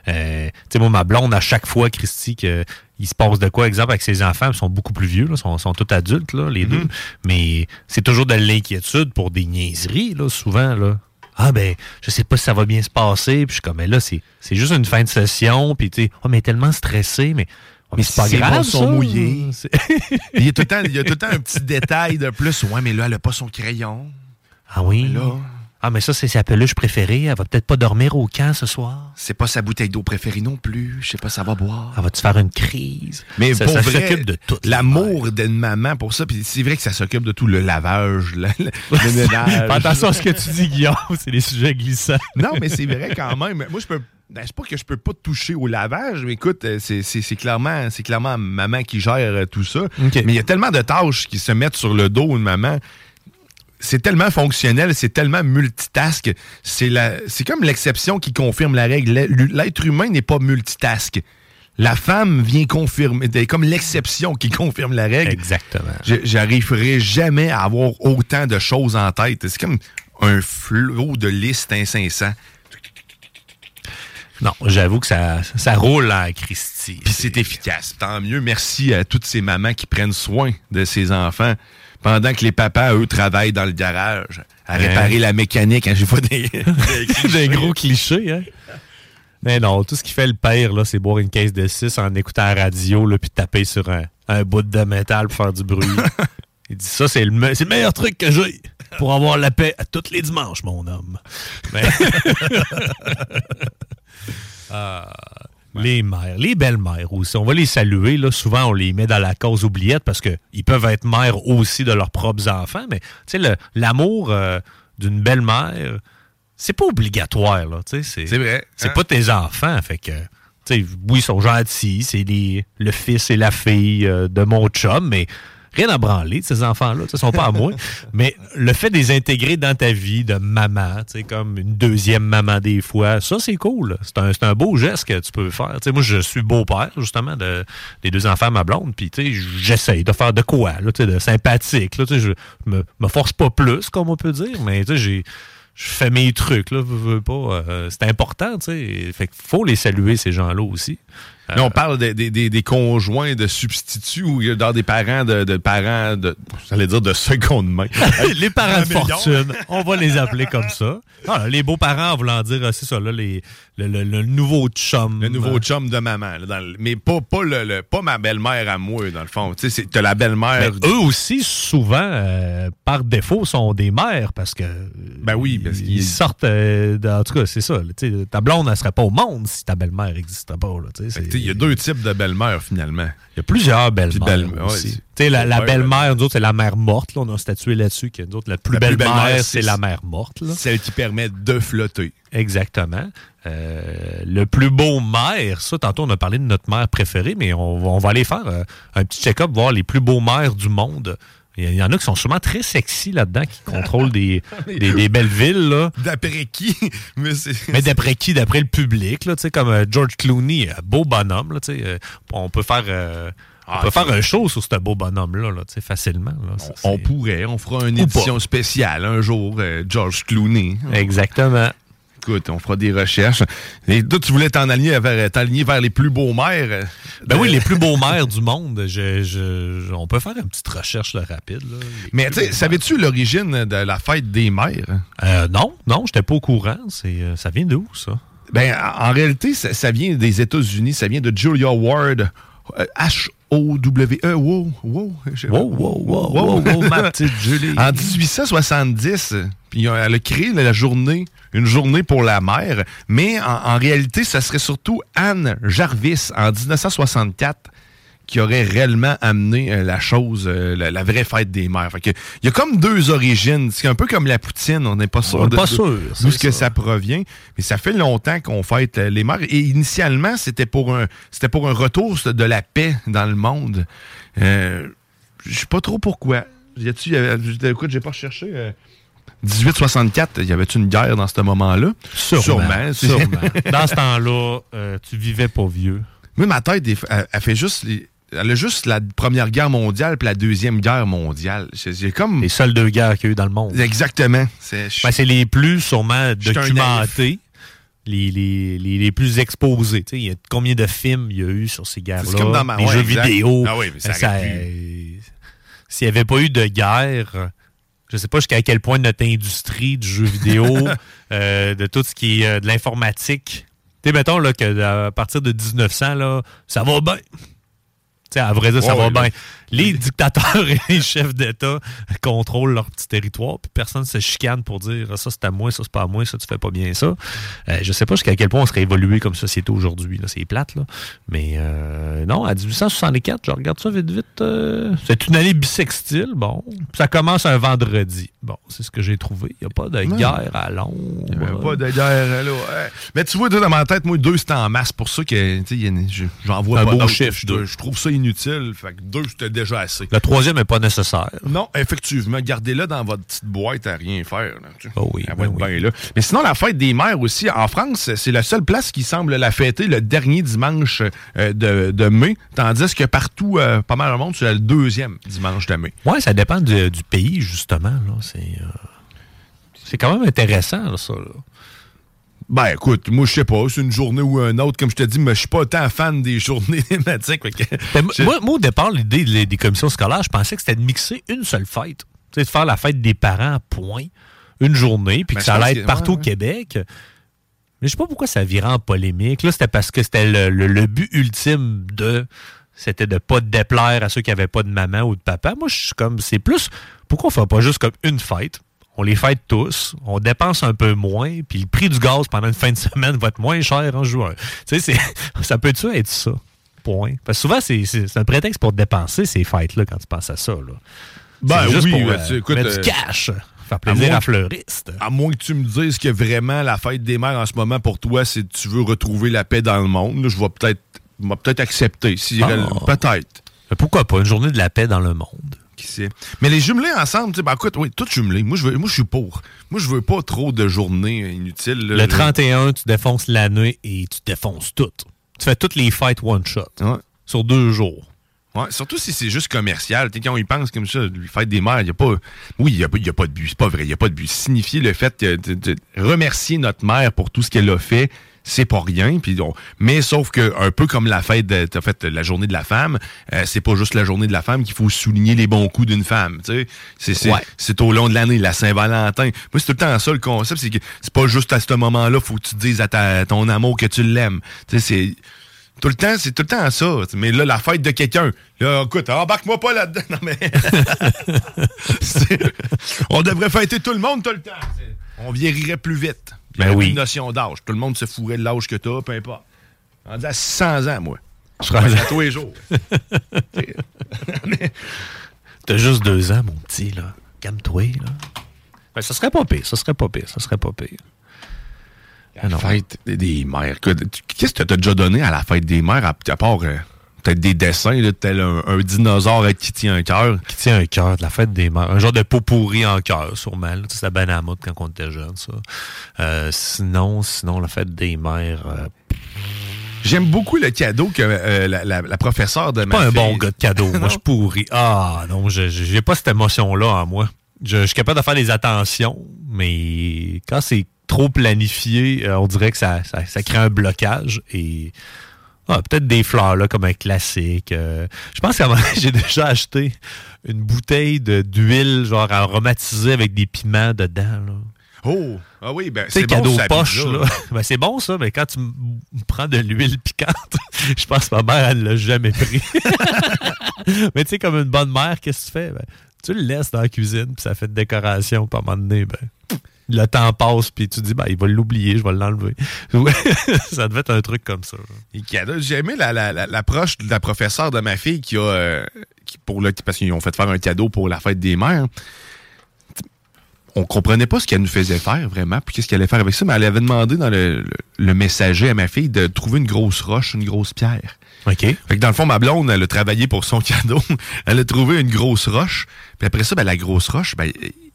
Euh, tu sais, moi, ma blonde, à chaque fois, Christy, que il se passe de quoi, exemple, avec ses enfants, ils sont beaucoup plus vieux, là, sont, sont tous adultes, là, les deux. Mais c'est toujours de l'inquiétude pour des niaiseries, là, souvent, là. Ah ben, je sais pas si ça va bien se passer. Puis je suis comme, mais là, c'est juste une fin de session. Puis tu sais, oh, mais tellement stressé, mais, mais c'est pas grave. sont ça. mouillés. Il y a tout le temps, il y a tout le temps un petit détail de plus. Ouais, mais là, elle a pas son crayon. Ah oui? là- Ah, mais ça, c'est sa peluche préférée. Elle va peut-être pas dormir au camp ce soir. C'est pas sa bouteille d'eau préférée non plus. Je sais pas, ça va boire. Elle va-tu faire une crise? Mais ça, pour ça vrai, s'occupe de tout. L'amour d'une maman pour ça, puis c'est vrai que ça s'occupe de tout le lavage, le, le- ménage. Attention à ce que tu dis, Guillaume. C'est des sujets glissants. Non, mais c'est vrai quand même. Moi, je peux. Ben, c'est pas que je peux pas toucher au lavage, mais écoute, euh, c'est clairement, c'est clairement maman qui gère euh, tout ça. Mais il y a tellement de tâches qui se mettent sur le dos d'une maman. C'est tellement fonctionnel, c'est tellement multitask. C'est la, c'est comme l'exception qui confirme la règle. L'être humain n'est pas multitask. La femme vient confirmer, c'est comme l'exception qui confirme la règle. Exactement. Je- J'arriverai jamais à avoir autant de choses en tête. C'est comme un flot de listes incessants. Non, j'avoue que ça, ça roule à Christie. Puis c'est efficace. Tant mieux. Merci à toutes ces mamans qui prennent soin de ces enfants pendant que les papas, eux, travaillent dans le garage à Ouais. réparer la mécanique. Hein, J'ai pas des, des gros clichés, hein? Mais non, tout ce qui fait le pire, là, c'est boire une caisse de 6 en écoutant la radio, là, puis taper sur un, un bout de métal pour faire du bruit. Il dit ça, c'est le, me- le meilleur truc que j'ai pour avoir la paix à tous les dimanches, mon homme. Mais- Ah, Les mères, les belles-mères aussi. On va les saluer. Là. Souvent, on les met dans la cause oubliette parce qu'ils peuvent être mères aussi de leurs propres enfants. Mais tu sais, le- l'amour euh, d'une belle-mère, c'est pas obligatoire. C'est vrai, C'est hein? pas tes enfants. Fait que, oui, ils sont gentils. C'est les- le fils et la fille euh, de mon chum, mais rien à branler ces enfants-là. Ils sont pas à moi. mais le fait de les intégrer dans ta vie de maman, comme une deuxième maman des fois, ça, c'est cool. C'est un, un beau geste que tu peux faire. Moi, je suis beau-père, justement, de, des deux enfants ma blonde. Puis, j'essaye de faire de quoi, là, de sympathique. Là, je me, me force pas plus, comme on peut dire, mais j'ai je fais mes trucs, là, veux, veux pas. euh, c'est important, tu sais. Fait qu'il faut les saluer, ces gens-là aussi. Là, on parle des, des- des- des conjoints de substituts ou dans des parents de, de parents de, j'allais dire de seconde main. les parents de fortune, on va les appeler comme ça. Non, là, les beaux-parents, en voulant dire, euh, c'est ça, là, les, le, le- le nouveau chum. Le nouveau chum de maman. là, dans le- mais pas, pas, le, pas ma belle-mère à moi, dans le fond. Tu sais, la belle-mère. Eux aussi, souvent, euh, par défaut, sont des mères parce que. Ben oui, parce ils qu'ils sortent. euh, de- en tout cas, c'est ça. ta blonde, elle serait pas au monde si ta belle-mère n'existait pas. là, Il y a deux types de belle-mère, finalement. Il y a plusieurs belles-mères belle- aussi. la, la belle-mère, nous autres, c'est la mère morte. là. on a statué là-dessus que nous autres, la plus La plus belle-mère, c'est la mère morte. là. Celle qui permet de flotter. Exactement. Euh, le plus beau mère, ça, tantôt, on a parlé de notre mère préférée, mais on, va- on va aller faire euh, un petit check-up, voir les plus beaux mères du monde. Il y en a qui sont sûrement très sexy là-dedans, qui contrôlent des, des, des belles villes. D'après qui? Mais, d'après qui? D'après le public, là, tu sais, comme euh, George Clooney, euh, beau bonhomme, là, tu sais, euh, on peut faire, euh, on Ah, peut faire un show sur ce beau bonhomme-là, là, facilement. là. Ça, on pourrait, on fera une Ou édition pas. spéciale un jour, euh, George Clooney. Exactement. Écoute, on fera des recherches. Et toi, tu voulais t'en aligner vers, t'aligner vers les plus beaux maires. euh, Ben oui, les plus beaux maires du monde. Je, je- je- on peut faire une petite recherche là, rapide. là. Mais savais-tu l'origine de la fête des mères? Euh, non, non, j'étais pas au courant. C'est, euh, ça vient d'où, ça? Ben, en réalité, ça, ça vient des États-Unis. Ça vient de Julia Ward. euh, H-O-W-E. Wow, wow. je- Wow, wow, wow, wow, wow, ma petite Julie. En 1870, puis elle a créé la journée, une journée pour la mère, mais en, en réalité, ça serait surtout Anne Jarvis en 1964 qui aurait réellement amené euh, la chose, euh, la, la vraie fête des que, il y a comme deux origines. C'est un peu comme la poutine, on n'est pas sûr d'où ce que ça. provient. Mais ça fait longtemps qu'on fête euh, les mères. Et initialement, c'était pour un c'était pour un retour de la paix dans le monde. Euh, Je sais pas trop pourquoi. Y a-tu, écoute, j'ai pas recherché. euh, 1864, y avait-tu une guerre dans ce moment-là? Sûrement. Sûrement. sûrement. Dans ce temps-là, euh, tu vivais pas vieux. Moi, ma tête, elle, elle fait juste les- Elle a juste la Première Guerre mondiale puis la Deuxième Guerre mondiale. C'est comme... Les seules deux guerres qu'il y a eu dans le monde. Exactement. C'est Ben, les plus sûrement documentés, les, les, les, les plus sais, il y a combien de films il y a eu sur ces guerres-là? C'est comme dans ma- Les ouais, jeux exact. vidéo. Ah oui, mais ça S'il n'y avait pas eu de guerre, je sais pas jusqu'à quel point notre industrie du jeu vidéo, euh, de tout ce qui est euh, de l'informatique, tu sais, mettons là, que à partir de 1900, là, ça va bien. Tu sais, à vrai dire, ça Ouais, va bien. Les dictateurs et les chefs d'État contrôlent leur petit territoire, puis personne se chicane pour dire Ah, ça c'est à moi, ça c'est pas à moi, ça tu fais pas bien ça. Euh, je sais pas jusqu'à quel point on serait évolué comme société aujourd'hui. C'est plate, là. Mais euh, non, à 1864, je regarde ça vite, vite. euh, c'est une année bissextile. Bon, ça commence un vendredi. Bon, c'est ce que j'ai trouvé. Il n'y a pas de guerre à Londres. Il y avait pas de guerre, là. ouais. Mais tu vois, dans ma tête, moi, deux, c'était en masse. Pour ça que, a- j'en vois Un pas beau chiffre, je trouve ça inutile. Fait que deux, c'était déjà assez. Le troisième n'est pas nécessaire. Non, effectivement, gardez-le dans votre petite boîte à rien faire. Là. Oh oui, Elle ben être bien là. Mais sinon, la fête des mères aussi, en France, c'est la seule place qui semble la fêter le dernier dimanche euh, de, de mai, tandis que partout, euh, pas mal le monde, c'est le deuxième dimanche de mai. Ouais, ça dépend du pays, justement. C'est euh, c'est quand même intéressant, là, ça. là. Ben écoute, moi je sais pas, c'est une journée ou un autre, comme je te dis, mais je suis pas tant fan des journées thématiques. Ben, moi, moi, au départ, l'idée des, des commissions scolaires, je pensais que c'était de mixer une seule fête. Tu sais, de faire la fête des parents, point. Une journée, puis Ben, que ça allait être partout ouais, au. Québec. Mais je sais pas pourquoi ça virait en polémique. Là, c'était parce que c'était le, le- le but ultime de. C'était de pas déplaire à ceux qui avaient pas de maman ou de papa. Moi, je suis comme. C'est plus. Pourquoi on fait pas juste comme une fête? On les fête tous, on dépense un peu moins, puis le prix du gaz pendant une fin de semaine va être moins cher en juin. Tu sais, c'est- ça peut-tu être ça? Point. Parce que souvent, c'est un prétexte pour dépenser ces fêtes-là quand tu penses à ça. Là. Ben juste oui, pour, ben, euh, tu- écoute, mettre euh, du cash, faire à plaisir moins à, fleuriste. À moins que tu me dises que vraiment la fête des mères en ce moment pour toi, c'est que tu veux retrouver la paix dans le monde. je vais peut-être peut-être accepter. Si, Ah. Peut-être. Mais pourquoi pas? Une journée de la paix dans le monde. Qui sait. Mais les jumelés ensemble, tu sais, ben écoute, oui, tout jumelé. Moi, je veux, moi, je suis pour. Moi, je veux pas trop de journées inutiles. là. Le Je- 31, tu défonces l'année et tu défonces tout. Tu fais toutes les fêtes one shot. Sur deux jours. Ouais, surtout si c'est juste commercial. Quand on y pense comme ça, le fête des mères, il n'y a pas. Oui, il n'y a, a pas de but. C'est pas vrai. Il n'y a pas de but. Signifier le fait de, de- de remercier notre mère pour tout ce qu'elle a fait, c'est pas rien. Puis on- mais sauf que un peu comme la fête, de, t'as fait la journée de la femme, euh, c'est pas juste la journée de la femme qu'il faut souligner les bons coups d'une femme. C'est c'est- Ouais. c'est au long de l'année, la Saint-Valentin. Moi, c'est tout le temps ça le concept, c'est que c'est pas juste à ce moment-là, faut que tu dises à, ta- à ton amour que tu l'aimes. C'est tout le temps, c'est tout le temps ça. Mais là, la fête de quelqu'un, là, écoute, embarque-moi pas là-dedans. Non, mais. On devrait fêter tout le monde tout le temps. On vieillirait plus vite. Ben il y aurait oui. une notion d'âge. Tout le monde se fourrait de l'âge que t'as, peu importe. Rendu à 600 ans, moi. Je serais- Ouais, à tous les jours. T'as juste deux ans, mon petit, là. Calme-toi, là. Ben, ça serait pas pire, ça serait pas pire, ça serait pas pire. Ah La fête des- mères. Que- tu- Qu'est-ce que t'as déjà donné à la fête des mères, à, à part euh, peut-être des dessins, là, tel un, un dinosaure qui tient un cœur? Qui tient un cœur de la fête des mères. Un genre de pot pourri en cœur, sûrement. à la mode quand on était jeune, ça. Euh, sinon, sinon, la fête des mères... euh, J'aime beaucoup le cadeau que euh, la, la- la professeure de ma pas un bon gars de cadeau. moi, je suis pourri. Ah, non, j'ai pas cette émotion-là en moi. Je, je suis capable de faire des attentions, mais quand c'est trop planifié, euh, on dirait que ça, ça, ça crée un blocage. Et ah, peut-être des fleurs, là, comme un classique. euh. je pense que j'ai déjà acheté une bouteille de- d'huile, genre aromatisée avec des piments dedans. Là. Oh! Ah oui, ben c'est bon, cadeau ça poche, là. Ben, c'est bon, ça, mais quand tu me prends de l'huile piquante, je pense que ma mère, elle l'a jamais pris. mais tu sais, comme une bonne mère, qu'est-ce que tu fais? Ben, tu le laisses dans la cuisine, puis ça fait de décoration, à un moment donné, ben, le temps passe, puis tu dis, ben, il va l'oublier, je vais l'enlever. Ça devait être un truc comme ça. J'ai aimé la- la- la- l'approche de la professeure de ma fille qui a. euh, qui pour le, parce qu'ils ont fait faire un cadeau pour la fête des mères. On comprenait pas ce qu'elle nous faisait faire vraiment, puis qu'est-ce qu'elle allait faire avec ça, mais elle avait demandé dans le, le- le messager à ma fille de trouver une grosse roche, une grosse pierre. OK. Fait que dans le fond, ma blonde, elle a travaillé pour son cadeau. elle a trouvé une grosse roche. Puis après ça, ben, la grosse roche, ben,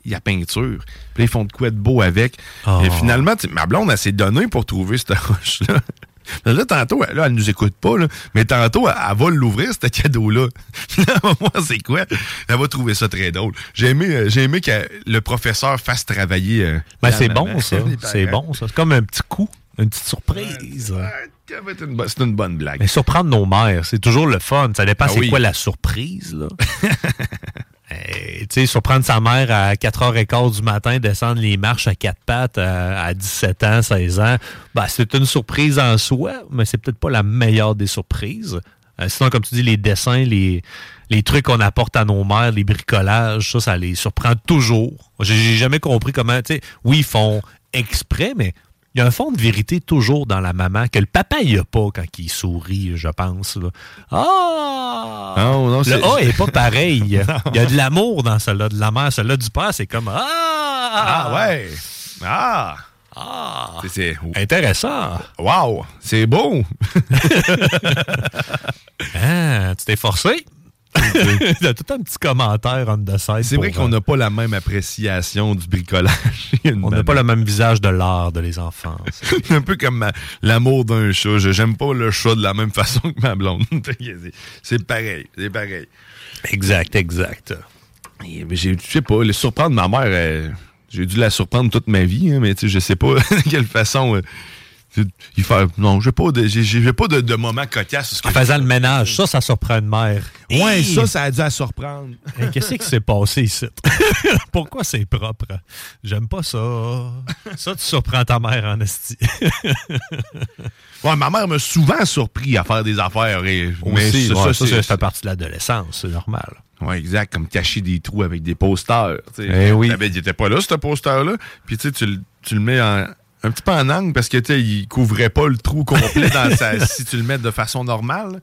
il y a peinture. Puis ils font de quoi de beau avec. Oh. Et finalement, ma blonde, elle s'est donnée pour trouver cette roche-là. Là, tantôt, elle, là, elle nous écoute pas, là, mais tantôt, elle, elle va l'ouvrir, ce cadeau-là. Là, moi, c'est quoi? Elle va trouver ça très drôle. J'ai aimé, euh, j'ai aimé que le professeur fasse travailler. euh, Ben, c'est bon, ça. C'est bon, ça. C'est comme un petit coup, une petite surprise. Une C'est une bonne blague. Mais surprendre nos mères, c'est toujours le fun. Ça dépend Ah c'est oui. quoi la surprise, là. Eh, tu sais, surprendre sa mère à 4h15 du matin, descendre les marches à quatre pattes à, à 17 ans, 16 ans, ben, c'est une surprise en soi, mais c'est peut-être pas la meilleure des surprises. Euh, sinon, comme tu dis, les dessins, les, les trucs qu'on apporte à nos mères, les bricolages, ça, ça les surprend toujours. J'ai jamais compris comment, tu sais, oui, ils font exprès, mais il y a un fond de vérité toujours dans la maman que le papa, il a pas quand il sourit, je pense. là. Ah! Non, non, le A est pas pareil. Il y a de l'amour dans celle-là, de la mère. Celle-là du père, c'est comme Ah! Ah ouais! Ah! Ah! C'est intéressant. Wow! C'est beau! Ah, tu t'es forcé? T'as tout un petit commentaire on the side. C'est vrai qu'on euh, n'a pas la même appréciation du bricolage. On n'a pas le même visage de l'art de les enfants. un peu comme ma- l'amour d'un chat. Je- J'aime pas le chat de la même façon que ma blonde. c'est pareil. C'est pareil. Exact, exact. J'ai- Je sais pas, le surprendre ma mère, euh, j'ai dû la surprendre toute ma vie, hein, mais je sais pas de quelle façon. euh, c'est- il fait, non, j'ai pas de, j'ai- pas de, de moment cocasse. En faisant le ménage, ça, ça surprend une mère. Ouais, Hey! ça, ça a dû la surprendre. Hey, Qu'est-ce qui s'est passé ici? Pourquoi c'est propre? J'aime pas ça. Ça, tu surprends ta mère en esti. Ouais, ma mère m'a souvent surpris à faire des affaires. Et, mais Aussi, ça, ouais, ça, ça, c'est- ça fait partie de l'adolescence, c'est normal. Ouais, exact, comme cacher des trous avec des posters. Eh oui. Il était pas là, ce poster-là. Puis tu tu le mets en- un petit peu en angle parce que tu sais, il couvrait pas le trou complet si tu le mets de façon normale.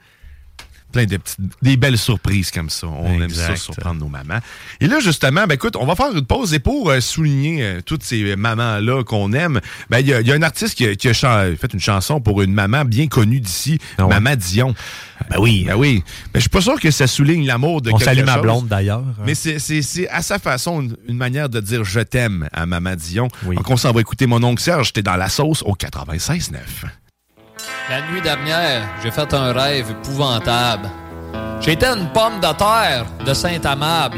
Plein de petites, des belles surprises comme ça. On aime ça, surprendre nos mamans. Et là, justement, ben écoute, on va faire une pause et pour euh, souligner euh, toutes ces mamans-là qu'on aime, ben il y, a- il y a un artiste qui a, qui a chan- fait une chanson pour une maman bien connue d'ici, Maman Dion. Ben oui. Ben oui. Ben, je suis pas sûr que ça souligne l'amour de On quelque salue ma blonde, d'ailleurs. Mais c'est- c'est c'est à sa façon une, une manière de dire je t'aime à Maman Dion. Donc on s'en va écouter mon oncle Serge, t'es dans la sauce au 96.9. La nuit dernière, j'ai fait un rêve épouvantable. J'étais une pomme de terre de Saint-Amable,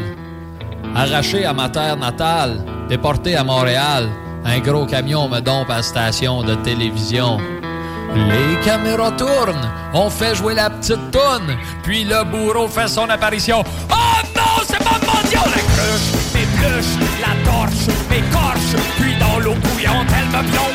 arrachée à ma terre natale, déportée à Montréal. Un gros camion me dompe à station de télévision. Les caméras tournent, on fait jouer la petite toune, puis le bourreau fait son apparition. Oh non, c'est pas mendiant! La cruche, m'épluche, la torche, m'écorche, puis dans l'eau bouillante, elle me plonge.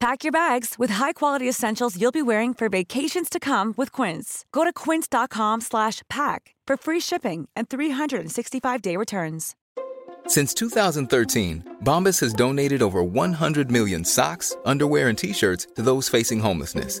Pack your bags with high-quality essentials you'll be wearing for vacations to come with Quince. Go to quince.com slash pack for free shipping and 365-day returns. Since 2013, Bombas has donated over 100 million socks, underwear, and t-shirts to those facing homelessness.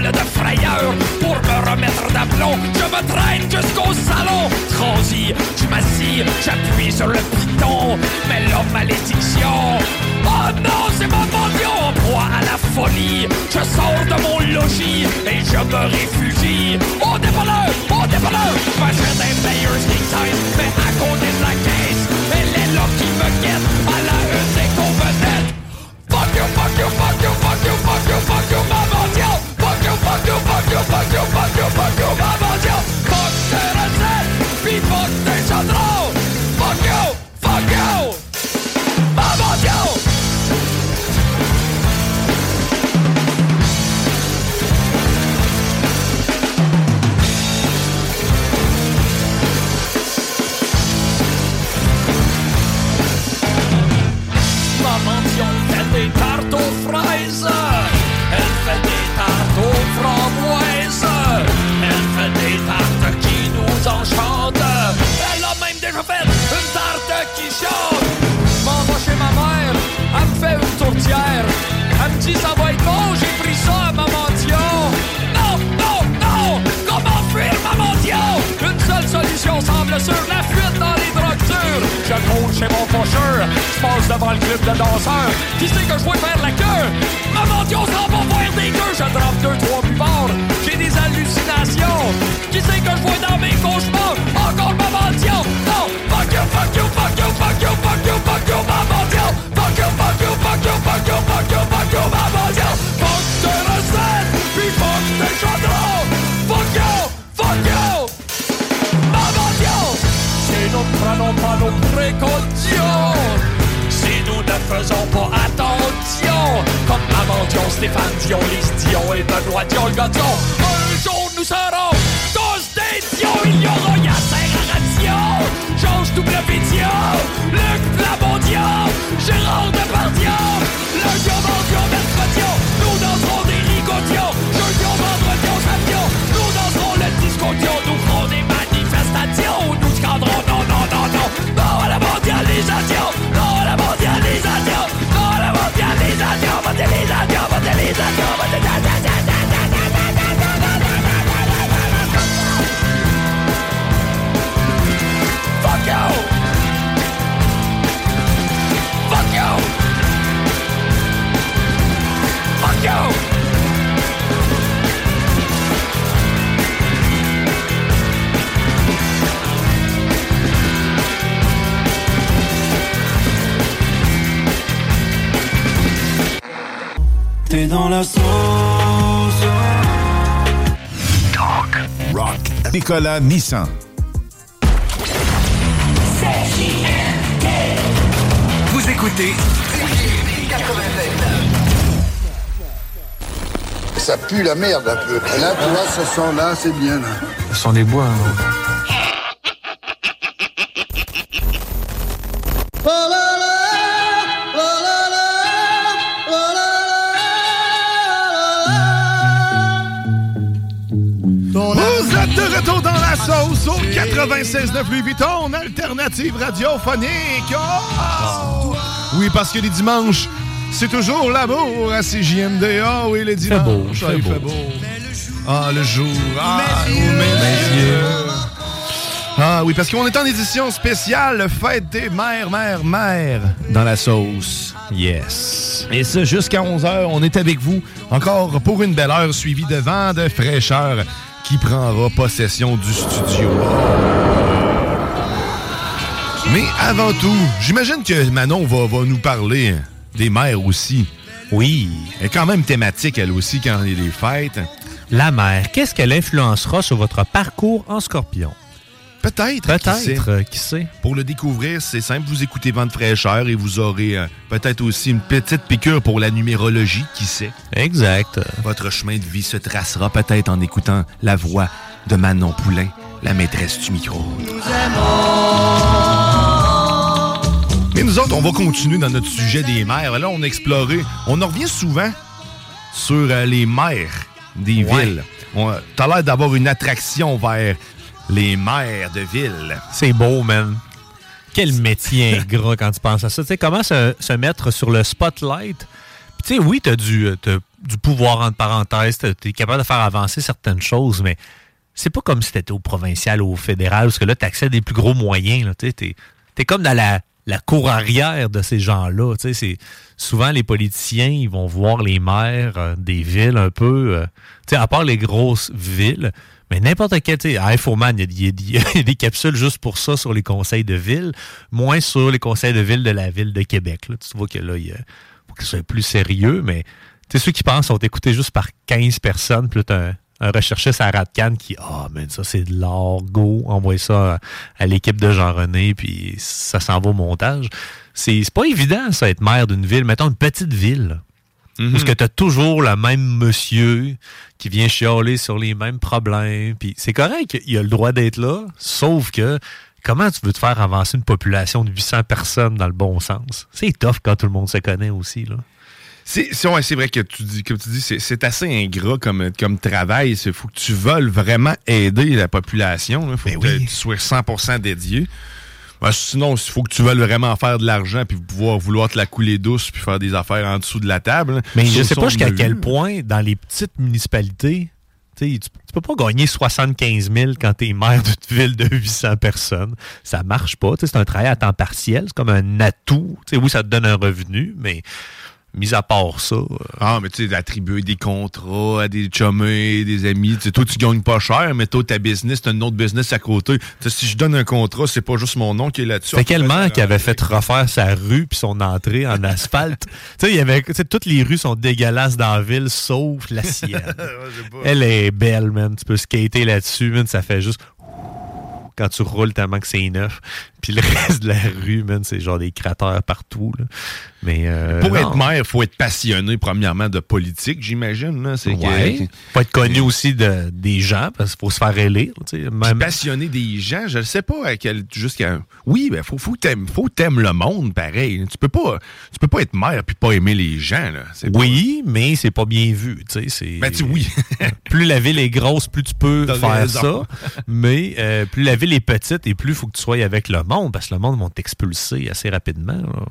De frayeur pour me remettre d'aplomb. Je me traîne jusqu'au salon. Transi, je m'assis, j'appuie sur le piton. Mais la malédiction. Oh non, c'est mon mendiant en proie à la folie. Je sors de mon logis et je me réfugie. Au dépanneur, au dépanneur. M'achète un Players King Size, mais à côté de la caisse. Elle est là qui me guette à la une des vedette. Fuck you, fuck you, fuck you, fuck you, fuck you, fuck you, ma. Fuck you, fuck you, fuck you, fuck you, fuck you, fuck you, ma mendiant. Fuck fuck tes chaudrons. Fuck you, fuck you, chante. M'en va chez ma mère, elle me fait une tourtière. Elle me dit ça va être bon, j'ai pris ça à ma mendiant. Non, non, non, comment fuir ma mendiant? Une seule solution semble sûre, la fuite dans les drogues dures. Je cours chez mon faucheur, je passe devant le club de danseurs. Qui sait que je vais faire la queue? Ma mendiant s'en va voir des gueux, je drop deux, trois buvards. J'ai des hallucinations. Qui sait que je vois dans mes cauchemars? Encore ma mendiant. Non, fuck you, fuck you, fuck you, prenons pas nos précautions, si nous ne faisons pas attention, comme Amandion, Stéphane Dion, Dion et Benoît Dion, un jour nous serons tous des Dions. Il y aura Aration, Georges W. Dion, Luc Plamondien, Gérard Depardieu, le Diomandien, Mercredion, nous danserons des rigotions, Nicolas Nissan. Vous écoutez Ça pue la merde un peu. Là, tu vois, ça sent là, c'est bien là. Ce sont des bois. Vous 96.9 Louis Vuitton, alternative radiophonique. Oh! Oui, parce que les dimanches, c'est toujours l'amour à CJMD. Ah oui, les dimanches. beau, ah, fait il beau. fait beau. Ah, le jour. Ah, oh, messieurs. Ah oui, parce qu'on est en édition spéciale Fête des mères, mères, mères dans la sauce. Yes. Et ça, jusqu'à 11h, on est avec vous encore pour une belle heure suivie de vent de fraîcheur qui prendra possession du studio. Mais avant tout, j'imagine que Manon va, va nous parler des mères aussi. Oui. Elle est quand même thématique, elle aussi, quand il y a des fêtes. La mère, qu'est-ce qu'elle influencera sur votre parcours en scorpion? Peut-être. Peut-être, euh, qui sait? Pour le découvrir, c'est simple, vous écoutez Vent de fraîcheur et vous aurez euh, peut-être aussi une petite piqûre pour la numérologie, qui sait. Exact. Votre chemin de vie se tracera peut-être en écoutant la voix de Manon Poulain, la maîtresse du micro. Mais nous autres, on va continuer dans notre sujet des mères. Là, on a exploré, on en revient souvent sur euh, les mères des Ouais. villes. T'as l'air d'avoir une attraction vers les mères de villes. C'est beau, man. Quel métier ingrat quand tu penses à ça. Tu sais, comment se, se mettre sur le spotlight? Puis, tu sais, oui, t'as du, euh, du pouvoir, entre parenthèses. T'es capable de faire avancer certaines choses, mais c'est pas comme si t'étais au provincial ou au fédéral, parce que là, t'accèdes des plus gros moyens. Là, tu sais, t'es, t'es comme dans la, la cour arrière de ces gens-là. C'est, souvent, les politiciens, ils vont voir les maires euh, des villes un peu... euh, sais, à part les grosses villes, mais n'importe quel, tu sais, à Infoman, il y a- des capsules juste pour ça sur les conseils de ville, moins sur les conseils de ville de la ville de Québec. là. Tu vois que là, il faut que ce soit plus sérieux, mais tu sais, ceux qui pensent sont écoutés juste par 15 personnes, t'as un, un recherchiste à Radcan qui, ah, mais ça, c'est de l'or, go, envoie ça à, à l'équipe de Jean-René, puis ça s'en va au montage. C'est c'est pas évident, ça, être maire d'une ville. Mettons une petite ville. Mhm. Parce que tu as toujours le même monsieur qui vient chialer sur les mêmes problèmes. Puis c'est correct, il a le droit d'être là, sauf que comment tu veux te faire avancer une population de 800 personnes dans le bon sens? C'est tough quand tout le monde se connaît aussi. Là. C'est ouais, vrai que tu dis, comme tu dis, c'est- assez ingrat comme, comme travail. Il faut que tu veuilles vraiment aider la population. Il faut que tu sois 100% dédié. Ben, sinon, il faut que tu veuilles vraiment faire de l'argent puis pouvoir vouloir te la couler douce puis faire des affaires en dessous de la table. Mais je sais ça, pas jusqu'à quel point, dans les petites municipalités, tu sais, tu peux pas gagner 75 000 quand tu es maire d'une ville de 800 personnes. Ça marche pas. Sais, C'est un travail à temps partiel. C'est comme un atout. Sais, oui, ça te donne un revenu, mais mis à part ça. euh, Ah, mais tu sais, d'attribuer des contrats à des chummés, des amis. Tu sais, toi, tu gagnes pas cher, mais toi, ta business, t'as une autre business à côté. Si je donne un contrat, c'est pas juste mon nom qui est là-dessus. Fait quel maire qui avait fait refaire sa rue puis son entrée en asphalte? tu sais, il y avait, tu sais, toutes les rues sont dégueulasses dans la ville, sauf la sienne. Elle est belle, man. Tu peux skater là-dessus, man. Ça fait juste quand tu roules tellement que c'est neuf. Puis le reste de la rue, man, c'est genre des cratères partout. là. Mais euh, Pour non. être maire, il faut être passionné, premièrement, de politique, j'imagine. Ouais. Faut être connu aussi de, des gens parce qu'il faut se faire élire. Même, passionné des gens, je ne sais pas à quel jusqu'à oui, ben faut faut que t'aimes faut t'aimes le monde pareil. Tu peux pas tu peux pas être maire puis pas aimer les gens là. C'est pas- oui, mais c'est pas bien vu. C'est- Ben, tu- oui. plus la ville est grosse, plus tu peux faire ça. Mais euh, plus la ville est petite et plus il faut que tu sois avec le monde parce que le monde va t'expulser assez rapidement. là.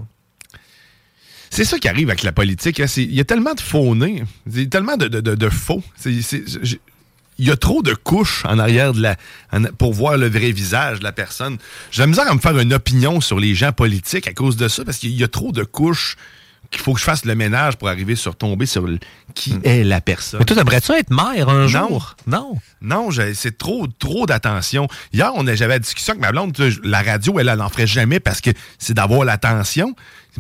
C'est ça qui arrive avec la politique. hein. Il y a tellement de faux nez, il y a tellement de, de, de- de faux. Il y a trop de couches en arrière de la en- pour voir le vrai visage de la personne. J'ai la misère à me faire une opinion sur les gens politiques à cause de ça, parce qu'il y a trop de couches qu'il faut que je fasse le ménage pour arriver sur tomber sur le- qui est la personne. Mais toi, t'aimerais-tu être maire un Non. jour? Non. Non, c'est trop, trop d'attention. Hier, on j'avais la discussion avec ma blonde. La radio, elle, elle n'en ferait jamais parce que c'est d'avoir l'attention.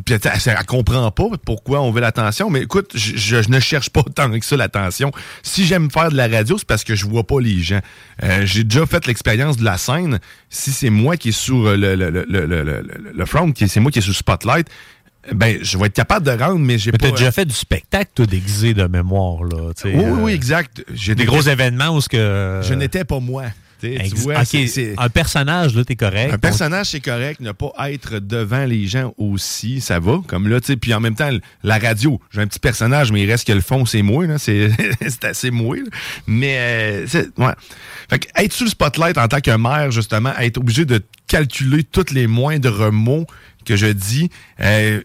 Puis elle, elle, comprend pas pourquoi on veut l'attention. Mais écoute, je, je- je ne cherche pas tant que ça l'attention. Si j'aime faire de la radio, c'est parce que je vois pas les gens. Euh, j'ai déjà fait l'expérience de la scène. Si c'est moi qui est sur euh, le, le, le, le, le- le- le front, c'est moi qui est sur le spotlight, ben, je vais être capable de rendre, mais j'ai Mais pas... t'as déjà fait du spectacle, toi, déguisé de mémoire. Là, Oui, oui, euh, exact. J'ai Des gros événements où ce que. Je n'étais pas moi. Tu Ex- vois, ok, c'est- c'est- Un personnage, là, t'es correct. Un personnage, c'est correct. Ne pas être devant les gens aussi, ça va. Comme là, tu sais. Puis en même temps, la radio, j'ai un petit personnage, mais il reste que le fond, c'est moi. là. C'est c'est assez là. Mais, euh, c'est- ouais. Fait que être sur le spotlight en tant que maire, justement, être obligé de calculer tous les moindres mots que je dis, euh,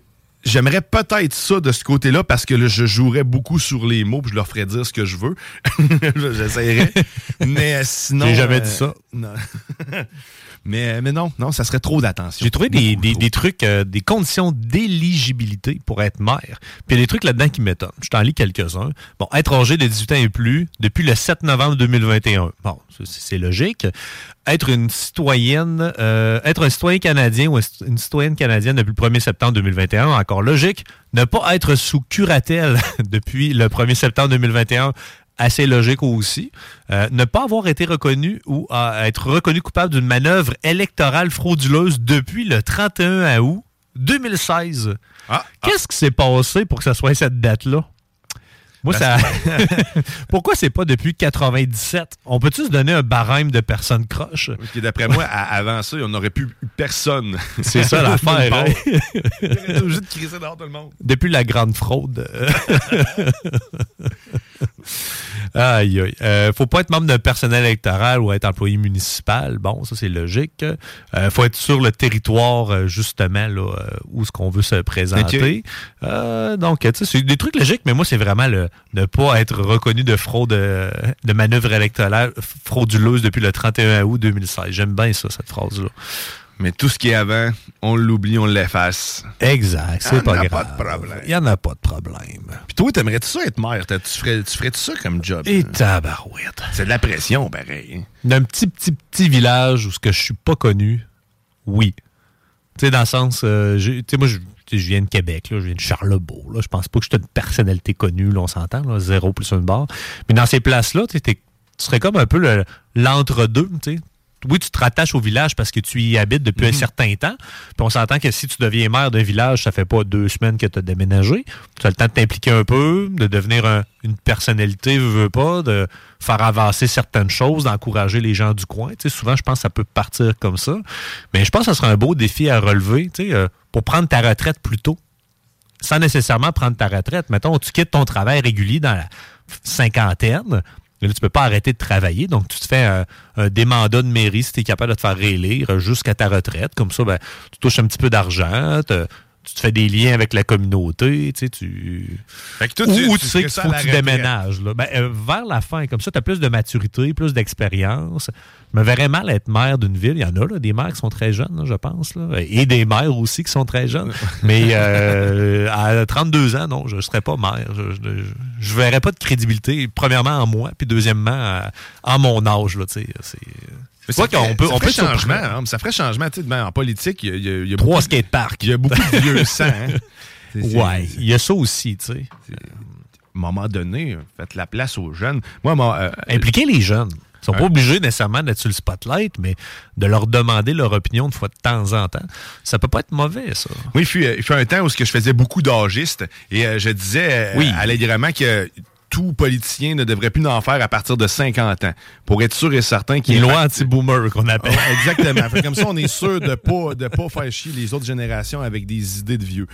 J'aimerais peut-être ça de ce côté-là parce que là, je jouerais beaucoup sur les mots puis je leur ferais dire ce que je veux. J'essaierais. mais euh, sinon. J'ai jamais euh, dit ça. non. mais, mais non, non, ça serait trop d'attention. J'ai trouvé des, des- des trucs, euh, des conditions d'éligibilité pour être maire. Puis il y a des trucs là-dedans qui m'étonnent. Je t'en lis quelques-uns. Bon, être âgé de 18 ans et plus depuis le 7 novembre 2021. Bon, c'est logique. Être une citoyenne, euh, être un citoyen canadien ou une citoyenne canadienne depuis le 1er septembre 2021, encore logique. Ne pas être sous curatelle depuis le 1er septembre 2021, assez logique aussi. Euh, ne pas avoir été reconnu ou euh, être reconnu coupable d'une manœuvre électorale frauduleuse depuis le 31 août 2016. Qu'est-ce qui s'est passé pour que ce soit cette date-là? Moi, ça. Pourquoi c'est pas depuis 97? On peut-tu se donner un barème de personnes croches? Parce que d'après moi, avant ça, on n'aurait plus personne. C'est ça l'affaire. Hein? On aurait été obligé de crisser dehors tout le monde. Depuis la grande fraude. aïe, aïe. Euh, faut pas être membre d'un personnel électoral ou être employé municipal. Bon, ça, c'est logique. Euh, faut être sur le territoire, euh, justement, là, euh, où ce qu'on veut se présenter. Euh, donc, tu sais, c'est des trucs logiques, mais moi, c'est vraiment le ne pas être reconnu de fraude, euh, de manœuvre électorale frauduleuse depuis le 31 août 2016. J'aime bien ça, cette phrase-là. Mais tout ce qui est avant, on l'oublie, on l'efface. Exact, c'est Y en pas a grave. pas de problème. Il n'y en a pas de problème. Puis toi, t'aimerais-tu ça être maire? Tu ferais, tu ferais ça comme job? Et tabarouette. C'est de la pression, pareil. D'un petit, petit, petit village où ce que je suis pas connu, oui. Tu sais, dans le sens, euh, tu sais, moi, je, je viens de Québec, là, je viens de Charlebourg. Là, je pense pas que je suis une personnalité connue, là, on s'entend, là, zéro plus une barre. Mais dans ces places-là, tu serais comme un peu le- l'entre-deux, tu sais. Oui, tu te rattaches au village parce que tu y habites depuis un certain temps. Puis on s'entend que si tu deviens maire d'un village, ça fait pas deux semaines que tu as déménagé. Tu as le temps de t'impliquer un peu, de devenir un- une personnalité, veux, veux pas, de faire avancer certaines choses, d'encourager les gens du coin. Tu sais, souvent, je pense que ça peut partir comme ça. Mais je pense que ce serait un beau défi à relever tu sais, euh, pour prendre ta retraite plus tôt sans nécessairement prendre ta retraite. Mettons, tu quittes ton travail régulier dans la cinquantaine. Là, tu peux pas arrêter de travailler. Donc, tu te fais un, un démandat de mairie si tu es capable de te faire réélire jusqu'à ta retraite. Comme ça, ben, tu touches un petit peu d'argent. Tu te fais des liens avec la communauté. Tu sais, tu... Fait que toi, Ou, tu- ou tu tu sais qu'il faut que tu déménages. là. Ben, euh, vers la fin, comme ça, tu as plus de maturité, plus d'expérience. Je me verrais mal être maire d'une ville. Il y en a là, des maires qui sont très jeunes, là, je pense. Là. Et des maires aussi qui sont très jeunes. Mais euh, à 32 ans, non, je ne serais pas maire. Je ne verrais pas de crédibilité, premièrement en moi, puis deuxièmement à- en mon âge. Là, tu sais. c'est... Quoi qu'on peut, on peut changement. hein, ça ferait changement. Tu sais, ben, en politique, il y y y a Trois beaucoup- skateparks. Il y a beaucoup de vieux sang. hein. Ouais, il y a ça aussi, tu sais. À un moment donné, faites la place aux jeunes. Moi, moi, euh, Impliquer les jeunes. Ils sont pas obligés nécessairement d'être sur le spotlight, mais de leur demander leur opinion de fois de temps en temps. Ça peut pas être mauvais, ça. Oui, il fut, il fut un temps où ce que je faisais beaucoup d'âgistes et euh, je disais euh, Oui. allègrement que tout politicien ne devrait plus en faire à partir de 50 ans pour être sûr et certain qu'il y ait lois anti-boomer qu'on appelle. Exactement. Comme ça, on est sûr de pas de pas faire chier les autres générations avec des idées de vieux.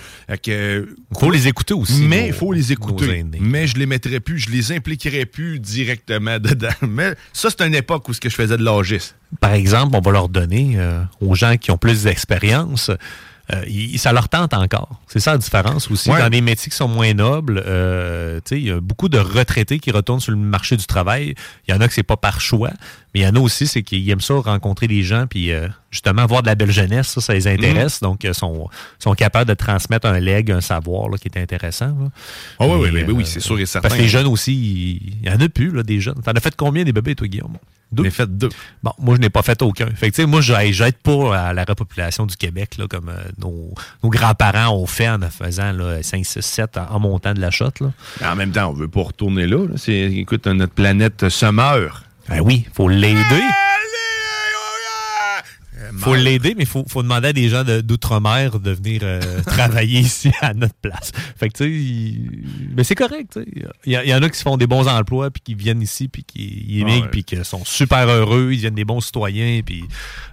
Que, faut les écouter aussi. Mais il faut les écouter. Mais je les mettrais plus, je les impliquerais plus directement dedans. Mais ça, c'est une époque où ce que je faisais de l'âgisme. Par exemple, on va leur donner euh, aux gens qui ont plus d'expérience. Euh, ça leur tente encore. C'est ça la différence aussi. Ouais. Dans des métiers qui sont moins nobles, euh, il y a beaucoup de retraités qui retournent sur le marché du travail. Il y en a que c'est pas par choix, mais il y en a aussi, c'est qu'ils aiment ça, rencontrer des gens, puis euh, justement voir de la belle jeunesse, ça, ça les intéresse. Mhm. Donc, ils sont, sont capables de transmettre un leg, un savoir là, qui est intéressant. Ah oui, oui, Mais, oui, oui, oui, c'est sûr et certain. Parce que les jeunes aussi, il il y en a plus, là, des jeunes. T'en as fait combien des bébés, toi, Guillaume? Deux. J'en ai fait deux. Bon, moi, je n'ai pas fait aucun. Fait que, moi, j'aide pas à la repopulation du Québec, là, comme euh, nos, nos grands-parents ont fait en faisant là, 5, 6, 7 en, en montant de la shot. Là. En même temps, on veut pas retourner là. là. C'est, écoute, notre planète se meurt. Ben oui, faut l'aider. Faut l'aider, mais il faut, faut demander à des gens d'outre-mer de venir euh, travailler ici à notre place. Fait que, tu sais, mais c'est correct. Il y, en a qui se font des bons emplois, puis qui viennent ici, puis qui ils émigrent, Ouais. puis qui sont super heureux, ils deviennent des bons citoyens, puis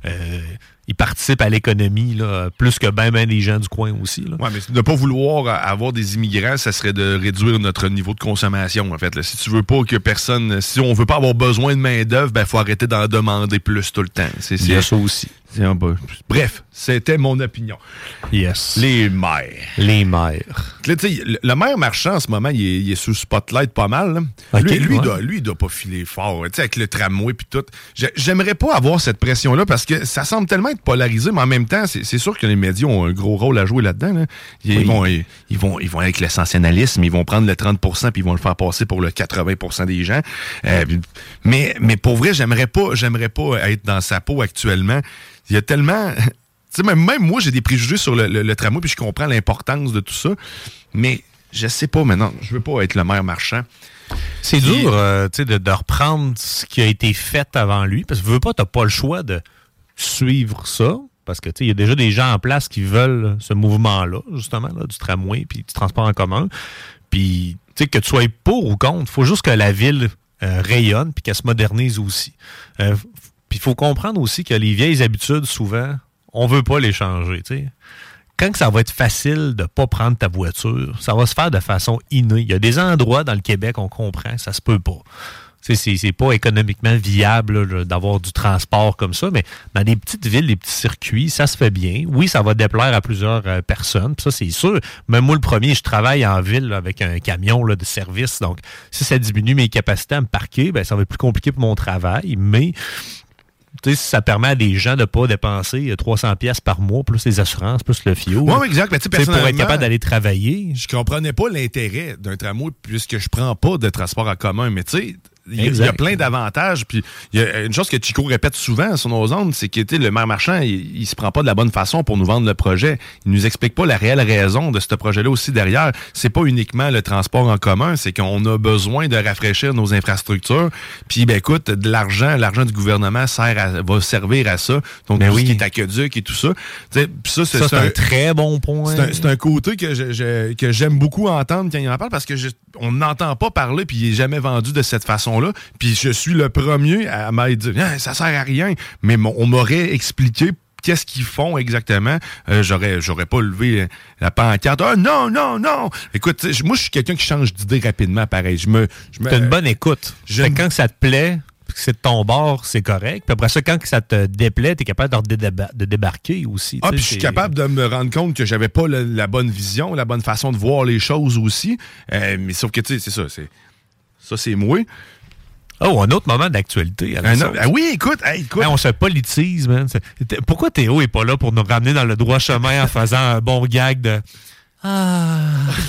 euh, ils participent à l'économie, là, plus que ben, ben des gens du coin aussi, là. Ouais, mais de ne pas vouloir avoir des immigrants, ça serait de réduire notre niveau de consommation, en fait. là. Si tu veux pas que personne. Si on veut pas avoir besoin de main-d'œuvre, ben faut arrêter d'en demander plus tout le temps. C'est Il y a c'est- ça aussi. c'est un peu- Bref, c'était mon opinion. Yes. Les maires. Les maires. Là, le, le maire marchand, en ce moment, il est, il est sous spotlight pas mal. là. Ok, lui, lui, il ouais. doit, lui, il doit pas filer fort, tu sais, avec le tramway puis tout. J'ai- J'aimerais pas avoir cette pression-là parce que ça semble tellement être polarisé, mais en même temps, c'est c'est sûr que les médias ont un gros rôle à jouer là-dedans. là. Ils, Oui. vont, ils, ils vont, ils vont avec le sensationnalisme, ils vont prendre le 30% puis ils vont le faire passer pour le 80% des gens. Euh, mais, mais pour vrai, j'aimerais pas, j'aimerais pas être dans sa peau actuellement. Il y a tellement. Tu sais, même, même moi, j'ai des préjugés sur le, le- le tramway, puis je comprends l'importance de tout ça. Mais je sais pas maintenant. Je veux pas être le maire marchand. C'est dur euh, tu sais, de, de reprendre ce qui a été fait avant lui, parce que veux pas, t'as pas le choix de suivre ça, parce que il y a déjà des gens en place qui veulent ce mouvement-là, justement, là, du tramway puis du transport en commun. Puis, que tu sois pour ou contre, faut juste que la ville euh, rayonne puis qu'elle se modernise aussi. Euh, puis il faut comprendre aussi que les vieilles habitudes, souvent, on veut pas les changer, tu sais quand ça va être facile de pas prendre ta voiture, ça va se faire de façon innée. Il y a des endroits dans le Québec, on comprend, ça se peut pas. C'est pas économiquement viable d'avoir du transport comme ça, mais dans des petites villes, des petits circuits, ça se fait bien. Oui, ça va déplaire à plusieurs euh, personnes, ça c'est sûr. Même moi, le premier, je travaille en ville là, avec un camion là, de service, donc si ça diminue mes capacités à me parquer, ben, ça va être plus compliqué pour mon travail, mais tu sais, ça permet à des gens de pas dépenser euh, 300 pièces par mois, plus les assurances, plus le fio. Ouais, exact. Mais pour être capable d'aller travailler. Je comprenais pas l'intérêt d'un tramway puisque je prends pas de transport en commun. Mais tu sais, il y, a- y plein d'avantages. Puis il y a une chose que Chico répète souvent sur nos ondes, c'est que le maire marchand, il, il se prend pas de la bonne façon pour nous vendre le projet. Il nous explique pas la réelle raison de ce projet-là aussi derrière. C'est pas uniquement le transport en commun, c'est qu'on a besoin de rafraîchir nos infrastructures. Puis ben écoute, de l'argent, l'argent du gouvernement sert à- va servir à ça. Donc Ben tout oui. ce qui est aqueduc et tout ça. Tu sais, puis ça, c'est un très bon point. c'est un, côté que je- je- que j'aime beaucoup entendre quand il en parle parce que je- on n'entend pas parler puis il est jamais vendu de cette Puis je suis le premier à m'être dit Ah, ça sert à rien, mais on m'aurait expliqué qu'est-ce qu'ils font exactement. Euh, j'aurais j'aurais pas levé la pancarte. Ah non non non. Écoute, tu moi je suis quelqu'un qui change d'idée rapidement pareil. Je me je me T'as une bonne écoute. je- Fait que quand ça te plaît, que c'est de ton bord, c'est correct. Puis après ça, quand ça te déplaît, t'es capable de, de débarquer aussi. Ah, tu puis je suis capable de me rendre compte que j'avais pas le- la bonne vision, la bonne façon de voir les choses aussi. Euh, mais sauf que, tu sais, c'est ça. c'est Ça, c'est moi. Oh, un autre moment d'actualité. ah oui, écoute, hey, écoute. Hey, on se politise, man. Pourquoi Théo est pas là pour nous ramener dans le droit chemin en faisant un bon gag de. Ah.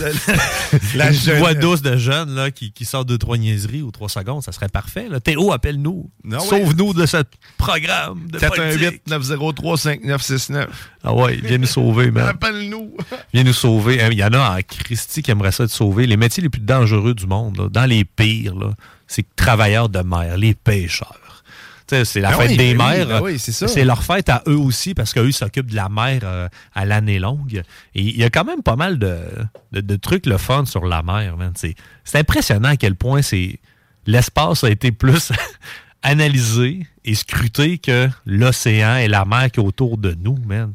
La Une voix douce de jeune là, qui, qui sort deux, trois niaiseries ou trois secondes, ça serait parfait. Là. Théo, appelle-nous. Sauve-nous de ce programme de 418 politique. 903 5969. Ah ouais, viens nous sauver, man. Appelle-nous. Viens nous sauver. Hein, Il y en a en Christie qui aimerait ça te sauver. Les métiers les plus dangereux du monde, là, dans les pires, c'est travailleurs de mer, les pêcheurs. Sais, C'est la Ben fête oui, des ben oui, mers. ben oui, c'est leur fête à eux aussi parce qu'eux s'occupent de la mer euh, à l'année longue. Et il y a quand même pas mal de, de- de trucs le fun sur la mer. C'est impressionnant à quel point c'est l'espace a été plus analysé et scruté que l'océan et la mer qui est autour de nous. man.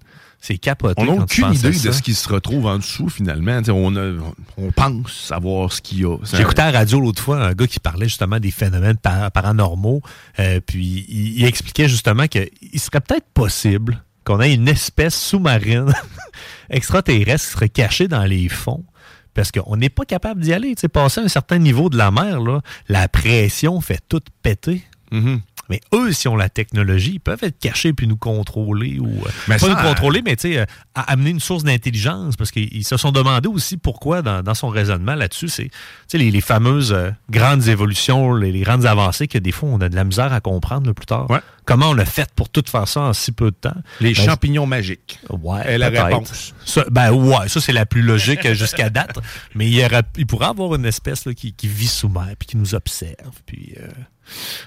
C'est capoté. On n'a aucune à idée de ce qui se retrouve en dessous, finalement. T'sais, On, a- on pense savoir ce qu'il y a. J'écoutais à la radio l'autre fois un gars qui parlait justement des phénomènes par- paranormaux. euh, puis il, il expliquait justement qu'il serait peut-être possible qu'on ait une espèce sous-marine extraterrestre qui serait cachée dans les fonds. Parce qu'on n'est pas capable d'y aller. Passer un certain niveau de la mer, là, la pression fait tout péter. Mm-hmm. Mais eux, si ont la technologie, ils peuvent être cachés puis nous contrôler ou euh, Mais pas ça, nous contrôler, mais tu sais, euh, amener une source d'intelligence parce qu'ils se sont demandé aussi pourquoi dans, dans son raisonnement là-dessus, c'est tu sais, les, les fameuses euh, grandes évolutions, les, les grandes avancées que des fois on a de la misère à comprendre là, plus tard. Comment on a fait pour tout faire ça en si peu de temps? Les Ben, champignons magiques. Ouais, est la réponse. Ça, ben ouais, ça c'est la plus logique jusqu'à date. Mais il, y il pourrait avoir une espèce là, qui, qui vit sous mer puis qui nous observe. Puis euh,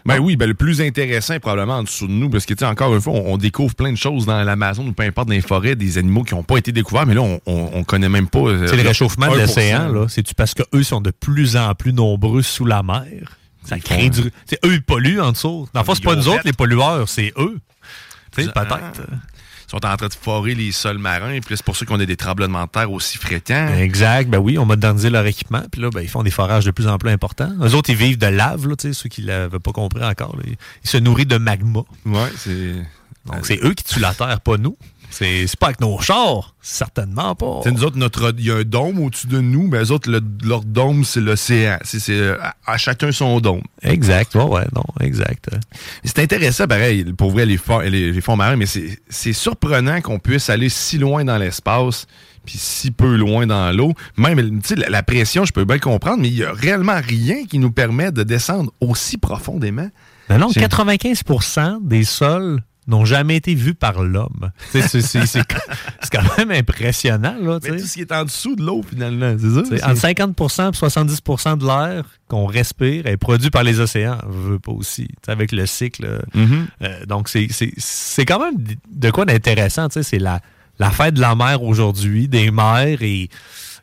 Ben oui, ben le plus intéressant probablement en dessous de nous, parce que tu sais, encore une fois, on, on découvre plein de choses dans l'Amazon ou peu importe dans les forêts, des animaux qui n'ont pas été découverts, mais là, on, on, on connaît même pas. euh, C'est le réchauffement de 1%. l'océan, là. C'est-tu parce qu'eux sont de plus en plus nombreux sous la mer? Ça crée du. C'est eux, ils polluent en dessous. Dans le fond, c'est pas nous autres, les pollueurs, c'est eux. Tu sais, Ah. peut-être. Ils sont en train de forer les sols marins, et puis c'est pour ça qu'on a des tremblements de terre aussi fréquents. Exact, ben oui, on modernisé leur équipement, puis là, ben, ils font des forages de plus en plus importants. Eux autres, ils vivent de lave, là, tu sais, ceux qui l'avaient pas compris encore. là. Ils, ils se nourrissent de magma. Ouais, c'est. Donc, c'est eux qui tuent la terre, pas nous. C'est c'est pas avec nos chars, certainement pas. Sais, nous autres, notre, il y a un dôme au-dessus de nous, mais eux autres, le- leur dôme, c'est l'océan. C'est, c'est, à, à chacun son dôme. Exact, ouais, ouais, non, exact. C'est intéressant, pareil, pour vrai, les, fonds- les, les fonds marins, mais c'est, c'est surprenant qu'on puisse aller si loin dans l'espace puis si peu loin dans l'eau. Même, tu sais, la, la pression, je peux bien comprendre, mais il y a réellement rien qui nous permet de descendre aussi profondément. Non, non, C'est- 95% des sols n'ont jamais été vus par l'homme. C'est quand même impressionnant, là. Mais tout ce qui est en dessous de l'eau, finalement, c'est ça? Entre 50% et 70% de l'air qu'on respire est produit par les océans. On veut pas aussi. Avec le cycle. euh, Mhm. euh, donc, c'est- quand même de quoi d'intéressant. C'est la, la fête de la mer aujourd'hui, des mers et,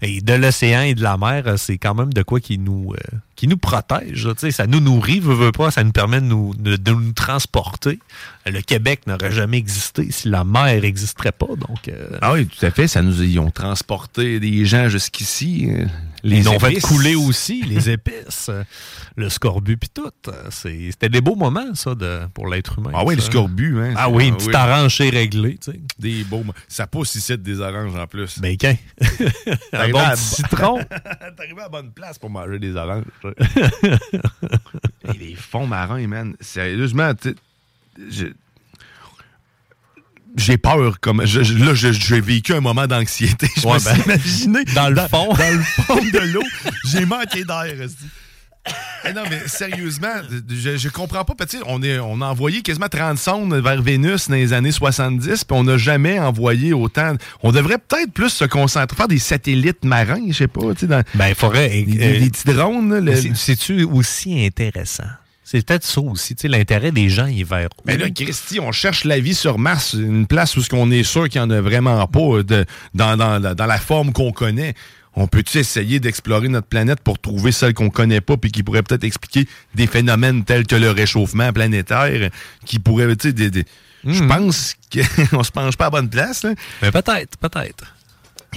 de l'océan et de la mer. euh, C'est quand même de quoi qui nous, euh, qui nous protège. Ça nous nourrit, veut, veut pas. Ça nous permet de nous, de, de nous transporter. Le Québec n'aurait jamais existé si la mer n'existerait pas. Donc, euh, Ah oui, tout à fait. Ça nous ils ont transporté des gens jusqu'ici. Les Les ont fait couler aussi, les épices, le scorbut puis tout. C'était des beaux moments, ça, de, pour l'être humain. Ah oui, le scorbut. Hein, Ah oui, une petite orange chez réglé, tu sais. Des beaux. Ça pousse ici des oranges en plus. Ben, qu'un. Un bon à- citron. T'arrives à la bonne place pour manger des oranges. Et les fonds marins, man. Sérieusement, tu j'ai peur. Comme, je- là, je- j'ai vécu un moment d'anxiété. Je Ouais, me ben, suis imaginé. dans le fond. Dans le fond de l'eau. J'ai manqué d'air. Eh non, mais sérieusement, je, je comprends pas. On, est, on a envoyé quasiment 30 sondes vers Vénus dans les années 70, puis on n'a jamais envoyé autant. On devrait peut-être plus se concentrer, faire des satellites marins, je sais pas. tu sais, Dans, Ben, il faudrait. des, des- des petits drones. le- C'est-tu aussi intéressant? C'est peut-être ça aussi, l'intérêt des gens, il est vers? Mais là, Christy, on cherche la vie sur Mars, une place où ce qu'on est sûr qu'il n'y en a vraiment pas de, dans, dans la- dans la forme qu'on connaît. On peut-tu essayer d'explorer notre planète pour trouver celle qu'on connaît pas puis qui pourrait peut-être expliquer des phénomènes tels que le réchauffement planétaire qui pourrait, tu sais, des- des- je pense qu'on se penche pas à bonne place. Là. Mais peut-être, peut-être.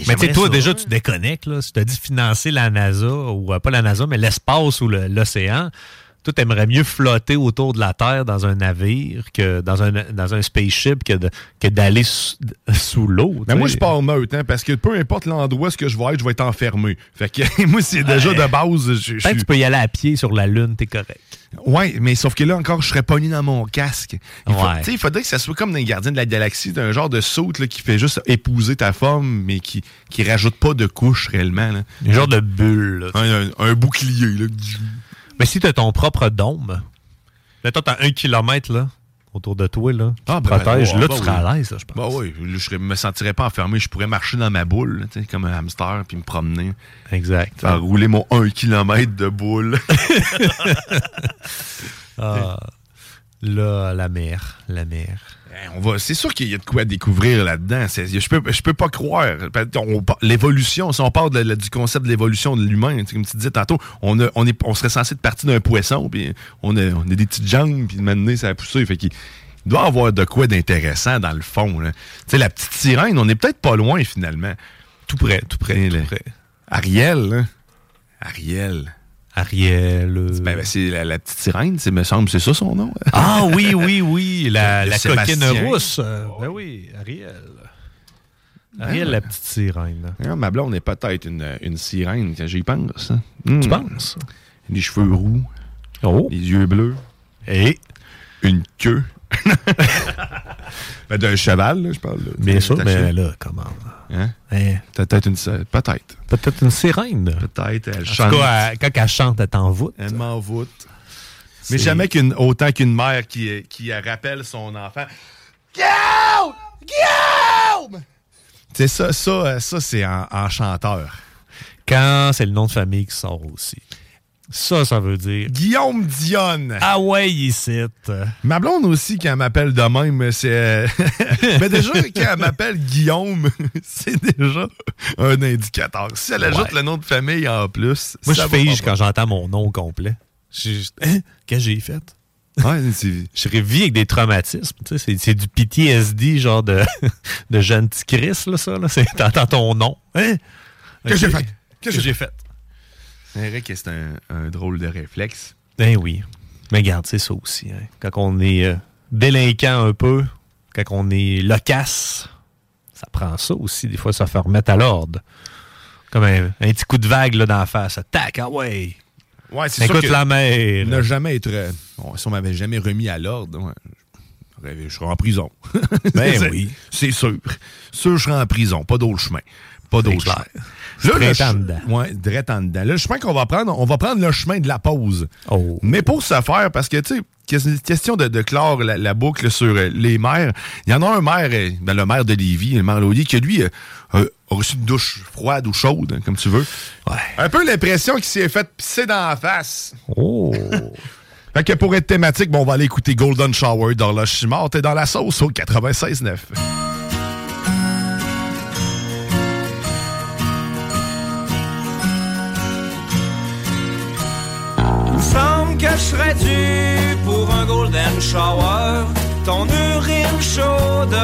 Mais tu sais, toi, ça. déjà, tu déconnectes, là. Si tu as dit financer la NASA, ou euh, pas la NASA, mais l'espace ou le- l'océan, toi, t'aimerais mieux flotter autour de la Terre dans un navire que dans un, dans un spaceship que de- que d'aller sous, sous l'eau. Mais moi, je pars meute, hein, parce que peu importe l'endroit où je vais être, je vais être enfermé. Fait que moi, c'est déjà de base. je- je Peut-être tu peux y aller à pied sur la Lune, t'es correct. Ouais, mais sauf que là encore, je serais pogné dans mon casque. Il, faut- Ouais. tu sais, il faudrait que ça soit comme dans les gardiens de la galaxie, d'un genre de saute qui fait juste épouser ta forme, mais qui, qui rajoute pas de couche réellement. Là. Un genre de bulle. là. Un, un- un bouclier. Là. Mais si t'as ton propre dôme, mettons, t'as un kilomètre, là, autour de toi, là, qui Ah, te ben, protège, ben, là, ben, tu serais oui. à l'aise, je pense. Bah oui, je serais- me sentirais pas enfermé. Je pourrais marcher dans ma boule, tu comme un hamster, puis me promener. Exact. Faire rouler mon 1 km de boule. Ah, là, la mer, la mer. Eh, On va, c'est sûr qu'il y a de quoi découvrir là-dedans. Je peux, je peux pas croire. On- L'évolution, si on parle de du concept de l'évolution de l'humain, comme tu disais tantôt, on, a- on, est, on serait censé être parti d'un poisson, puis on a, on a des petites jambes, puis maintenant ça a poussé. Fait qu'il il doit y avoir de quoi d'intéressant dans le fond. Tu sais, la petite sirène, on est peut-être pas loin finalement. Tout près, tout près, tout près. Ariel, là. Ariel. Ariel. euh, Ben, ben, c'est la, la petite sirène, c'est, me semble, c'est ça son nom. Ah oui, oui, oui, la, la coquine rousse. euh, ben oui, Ariel. Ariel, la petite sirène. Ah, ma blonde est peut-être une, une sirène, quand j'y pense. hein. Hmm. Tu penses? Les cheveux roux. Oh. Les yeux bleus. Et? Une queue. Ben, d'un cheval, là, je parle. là. Bien sûr, mais là, comment? Hein? Hein? Peut-être une... Peut-être. Peut-être une sirène. Peut-être. Elle En chante. tout cas, elle- quand elle chante, elle t'envoûte. Elle m'envoûte. Mais C'est- jamais qu'une, autant qu'une mère qui, qui rappelle son enfant. Guillaume! Guillaume! Tu sais, ça, ça, euh, ça c'est en, en chanteur. Quand c'est le nom de famille qui sort aussi. Ça, ça veut dire. Guillaume Dionne. Ah ouais, ici. Ma blonde aussi, quand elle m'appelle de même, c'est. euh, Mais déjà, quand elle m'appelle Guillaume, c'est déjà un indicateur. Si elle ajoute Ouais. le nom de famille en plus. Moi, ça je fige quand j'entends mon nom au complet. Juste, hein? Qu'est-ce que j'ai fait? Ouais. Je révis avec des traumatismes. Tu sais, c'est, du PTSD, genre de, de jeune petit Chris, là, ça. Là. C'est, t'entends ton nom. Hein? Que j'ai fait? Que j'ai fait? C'est vrai que c'est un, un drôle de réflexe? Ben oui. Mais regarde, c'est ça aussi. hein. Quand on est euh, délinquant un peu, quand on est loquace, ça prend ça aussi, des fois, ça fait remettre à l'ordre. Comme un, un petit coup de vague là, dans la face. Tac, ah ouais. Ouais, c'est sûr Écoute que la mer. Ne jamais être. euh, bon, si on m'avait jamais remis à l'ordre, ouais, je, serais en prison. Ben oui. C'est sûr. Sûr, je serais en prison. Pas d'autre chemin. Pas d'autre chemin. C'est le ch-. Ouais, direct en dedans. Là, le chemin qu'on va prendre, on va prendre le chemin de la pause. Oh. Mais pour ce faire, parce que, tu sais, que- question de, de clore la, la boucle sur euh, les maires, il y en a un maire, euh, ben, le maire de Lévis, le maire Laudier, qui lui euh, a reçu une douche froide ou chaude, hein, comme tu veux. Un peu l'impression qu'il s'est fait pisser dans la face. Oh! Fait que pour être thématique, bon, on va aller écouter Golden Shower d'Horloge Chimard. T'es dans la sauce au 96.9. serais dû pour un golden shower. Ton urine chaude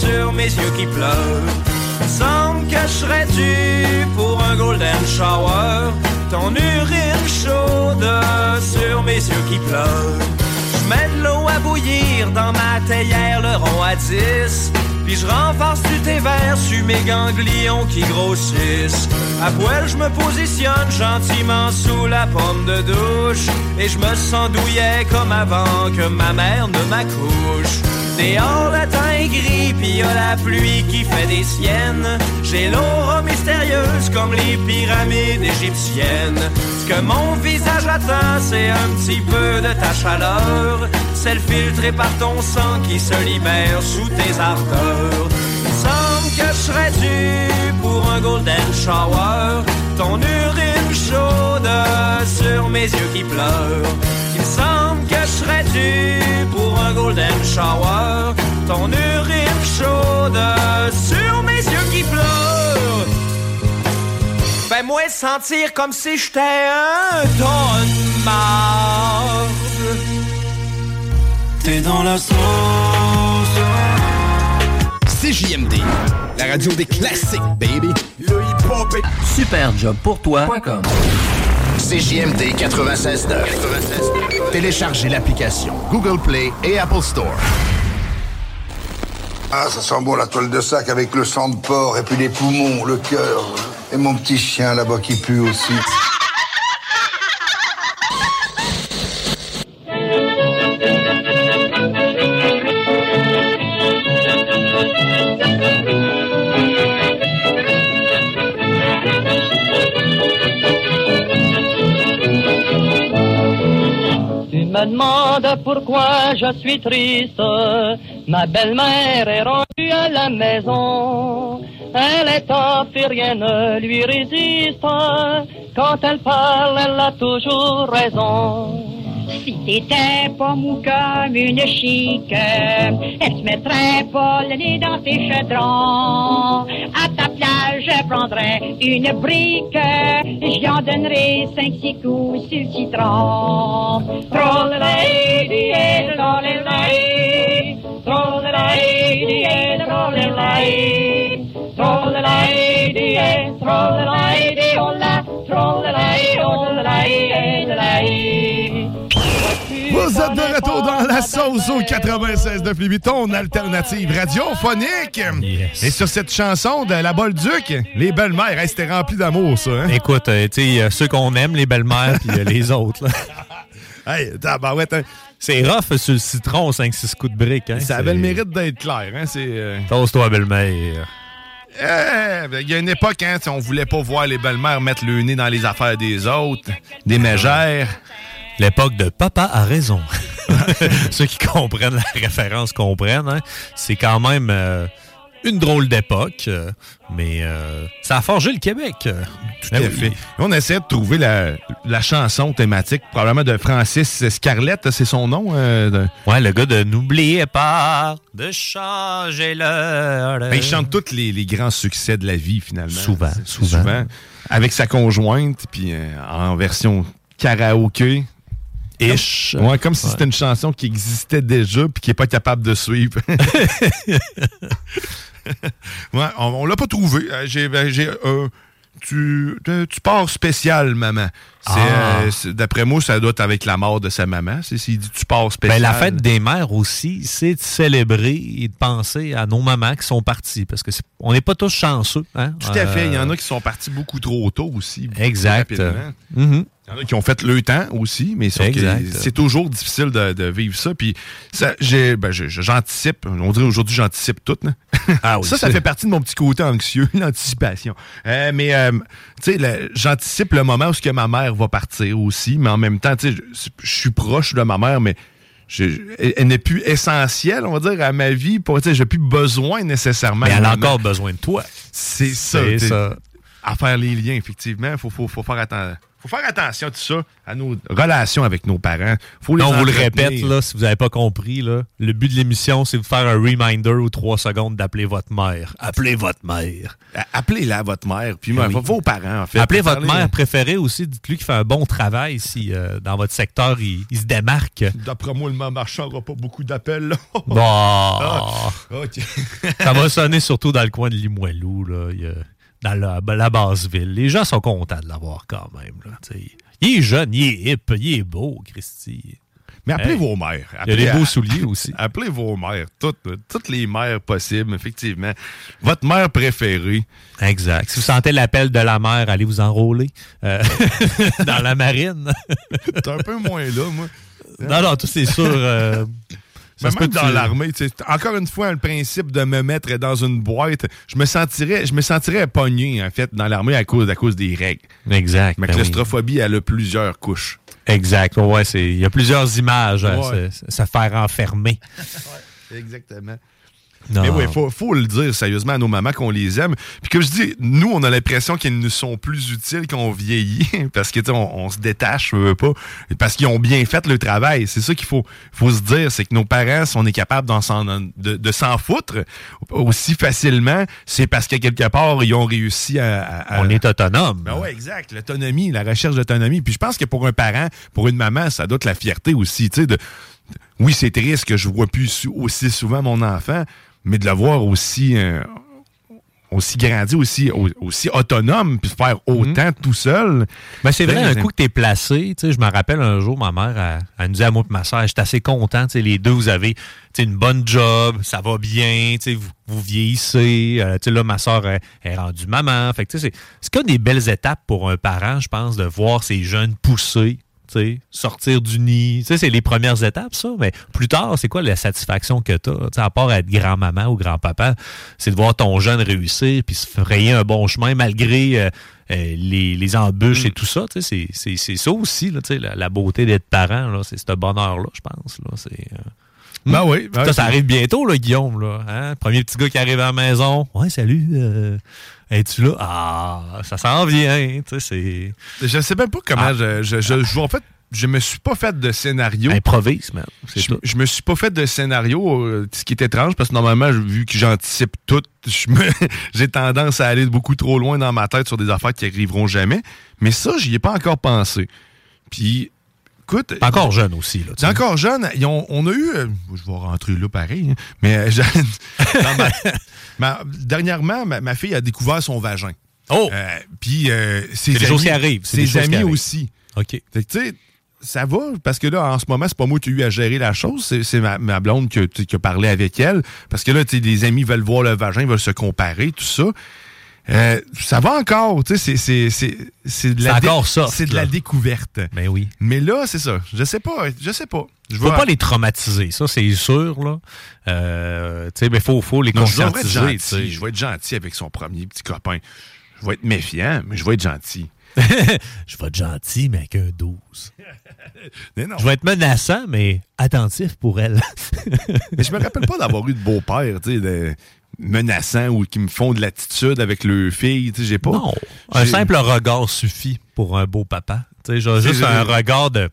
sur mes yeux qui pleurent. Semble que serais dû pour un golden shower. Ton urine chaude sur mes yeux qui pleurent. Je de l'eau à bouillir dans ma théière, le rond à 10. Puis je renforce du thé vert sur mes ganglions qui grossissent. À poil, je me positionne gentiment sous la pomme de douche. Et je me sens comme avant que ma mère ne m'accouche. Dehors, le temps est gris, puis y la pluie qui fait des siennes. J'ai l'aura mystérieuse comme les pyramides égyptiennes. Que mon visage attend, c'est un petit peu de ta chaleur. Celle filtrée par ton sang qui se libère sous tes ardeurs. Il semble que je serais dû pour un golden shower. Ton urine chaude sur mes yeux qui pleurent. Il semble que je serais dû pour un golden shower. Ton urine chaude sur mes yeux qui pleurent. Fais-moi sentir comme si j'étais un ton de marde. T'es dans la sauce. CJMD, la radio des classiques, baby. Le hip-hop est... Superjobpourtoi.com CJMD 96.9. Téléchargez l'application Google Play et Apple Store. Ah, ça sent bon la toile de sac avec le sang de porc et puis les poumons, le cœur. Et mon petit chien là-bas qui pue aussi. Me demandes pourquoi je suis triste. Ma belle-mère est rendue à la maison. Elle est off et rien ne lui résiste. Quand elle parle, elle a toujours raison. Si t'étais pas mou comme une chic, elle se mettrait pas le nez dans tes chaudrons. À ta place, je prendrais une brique, j'y en donnerais cinq, six coups sur le citron. Eh, troll-lady, troll-lady, eh, troll-lady, troll-lady, eh, troll-lady, oh la, oh la, la, eh. Vous êtes de retour dans la sauce au 96 de Fluvi, ton alternative radiophonique. Et sur cette chanson de La Bolduc, les belles-mères, hey, c'était rempli d'amour, ça. Hein? Écoute, euh, tu sais, a ceux qu'on aime, les belles-mères, puis euh, les autres. là. Hey, tabarouette, hein? C'est rough sur le citron, 5-6 coups de brique. Hein? Ça avait le mérite d'être clair. Hein? C'est. euh, Toast-toi, belle-mère. Eh, Il y a une époque, hein, on voulait pas voir les belles-mères mettre le nez dans les affaires des autres, des mégères. L'époque de Papa a raison. Ceux qui comprennent la référence comprennent. hein. C'est quand même... euh, une drôle d'époque, euh, mais euh, ça a forgé le Québec. Tout Ben à oui. fait. On essaie de trouver la, la chanson thématique, probablement de Francis Scarlett, c'est son nom. euh, de- Ouais, le gars de N'oubliez pas de changer l'heure. Ben, il chante tous les, les grands succès de la vie, finalement. Souvent, c'est souvent. Avec sa conjointe, puis euh, en version karaoké. Ish. Ouais, comme si Ouais. c'était une chanson qui existait déjà, puis qui n'est pas capable de suivre. ouais, on, on l'a pas trouvé. Euh, J'ai, ben, j'ai, euh, tu, tu pars spécial, maman. Ah. euh, d'après moi, ça doit être avec la mort de sa maman. C'est s'il dit tu pars spécial. Ben, la fête des mères aussi, c'est de célébrer et de penser à nos mamans qui sont parties. Parce que on n'est pas tous chanceux. Hein? Tout à fait. Il y en a qui sont partis beaucoup trop tôt aussi. Exact. Il y en a qui ont fait le temps aussi, mais c'est toujours difficile de, de vivre ça. Puis ça, j'ai, ben, je- je- j'anticipe. On dirait aujourd'hui j'anticipe tout. là. Ah oui, ça, ça fait partie de mon petit côté anxieux, l'anticipation. Euh, mais euh, tu sais, j'anticipe le moment où ce que ma mère va partir aussi, mais en même temps, tu sais, je, je suis proche de ma mère, mais je- elle, n'est plus essentielle, on va dire, à ma vie. Pour, tu sais, j'ai plus besoin nécessairement. Mais elle a encore besoin de toi. C'est ça. Ça. À faire les liens, effectivement. Il faut, faut, faut faire attention. Faut faire attention à tout ça, à nos relations avec nos parents. Faut les Non, on vous le répète, là, si vous n'avez pas compris, là, le but de l'émission, c'est de vous faire un reminder ou trois secondes d'appeler votre mère. Appelez votre mère. Appelez-la, votre mère, puis oui. vos parents, en fait. Appelez votre parler- mère préférée aussi. Dites-lui qu'il fait un bon travail si euh, dans votre secteur, il, il se démarque. D'après moi, le marchand n'aura pas beaucoup d'appels. là. Bon. Ah, ok. Ça va sonner surtout dans le coin de Limoilou, là. Il y a- dans la, la basse ville. Les gens sont contents de l'avoir quand même. Là, il est jeune, il est hip, il est beau, Christy. Mais appelez Hey. vos mères. Il y a des beaux souliers aussi. Appelez vos mères, toutes, toutes les mères possibles, effectivement. Votre mère préférée. Exact. Si vous sentez l'appel de la mer, allez vous enrôler euh, dans la marine. T'es un peu moins là, moi. non, non, tout c'est sûr. euh, ça Mais même dans tu- l'armée, encore une fois, le principe de me mettre dans une boîte, je me sentirais, je me sentirais pogné, en fait, dans l'armée à cause, à cause des règles. Exact. Ma ben oui. claustrophobie, elle a plusieurs couches. Exact. Ouais, c'est. Il y a plusieurs images à Ouais. se, se faire enfermer. Exactement. Non. Mais oui, il faut, faut le dire sérieusement à nos mamans qu'on les aime. Puis comme je dis, nous, on a l'impression qu'ils nous sont plus utiles qu'on vieillit parce que tu sais, on, on se détache, je veux pas, parce qu'ils ont bien fait le travail. C'est ça qu'il faut, faut se dire, c'est que nos parents, si on est capable de, de s'en foutre aussi facilement, c'est parce que quelque part, ils ont réussi à... à- à- On est autonome. Ben ouais, exact. L'autonomie, la recherche d'autonomie. Puis je pense que pour un parent, pour une maman, ça doit être la fierté aussi, tu sais, de... Oui, c'est triste que je vois plus aussi souvent mon enfant, mais de le voir aussi, euh, aussi grandi, aussi, au- aussi autonome, puis faire autant tout seul. Ben, c'est vrai, Ben, un coup que placé, tu sais, je me rappelle un jour, ma mère, elle, elle nous dit à moi et ma soeur, j'étais assez content, les deux, vous avez une bonne job, ça va bien, vous, vous vieillissez, euh, là, ma soeur est, est rendue maman, fait que, tu sais, c'est- c'est comme des belles étapes pour un parent, je pense, de voir ses jeunes pousser, sortir du nid, c'est les premières étapes, ça, mais plus tard, c'est quoi la satisfaction que tu sais, à part être grand-maman ou grand-papa, c'est de voir ton jeune réussir, puis se frayer un bon chemin malgré... euh, euh, les, les embûches et tout ça, c'est- c'est c'est ça aussi, là, la, la beauté d'être parent, là, c'est ce bonheur-là, je pense. Là, c'est, euh, Ben oui. ça, ça arrive bientôt, là, Guillaume. Là, hein? Premier petit gars qui arrive à la maison. Ouais, salut. euh, Es-tu là? Ah, ça s'en vient. Tu sais, c'est. Je sais même pas comment Ah. je, je, je, je- En fait, je me suis pas fait de scénario. Improvise, man. Je, je me suis pas fait de scénario, euh, ce qui est étrange, parce que normalement, vu que j'anticipe tout, j'ai tendance à aller beaucoup trop loin dans ma tête sur des affaires qui arriveront jamais. Mais ça, j'y ai pas encore pensé. Puis, écoute. T'es encore jeune aussi, là. T'es encore jeune. Ont- on a eu. euh, je vais rentrer là pareil, hein, mais euh, j'ai- dans ma- ma- dernièrement, ma, ma fille a découvert son vagin. Oh! Puis, euh, ses amis, choses qui arrivent, des Ses qui amis arrivent. aussi. OK. Tu sais, ça va, parce que là, en ce moment, c'est pas moi qui ai eu à gérer la chose, c'est, ma, ma blonde qui, a- qui parlé avec elle. Parce que là, tu sais, des amis veulent voir le vagin, veulent se comparer, tout ça. Euh, ça va encore, tu sais, c'est, c'est, c'est, c'est de la, C'est encore soft, c'est de la découverte. Ben oui. Mais là, c'est ça. Je sais pas, je sais pas. Je Faut vais- pas les traumatiser, ça, c'est sûr, là. Euh, tu sais, mais faut, faut les Non, je vais être gentil. tu sais. Je vais être gentil avec son premier petit copain. Je vais être méfiant, mais je vais être gentil. je vais être gentil, mais avec un 12. Mais non. Je vais être menaçant, mais attentif pour elle. Mais je me rappelle pas d'avoir eu de beau-père, tu sais. de- menaçants ou qui me font de l'attitude avec le fille. J'ai pas. Non. Un simple regard suffit pour un beau papa. Tu sais, genre C'est juste un regard de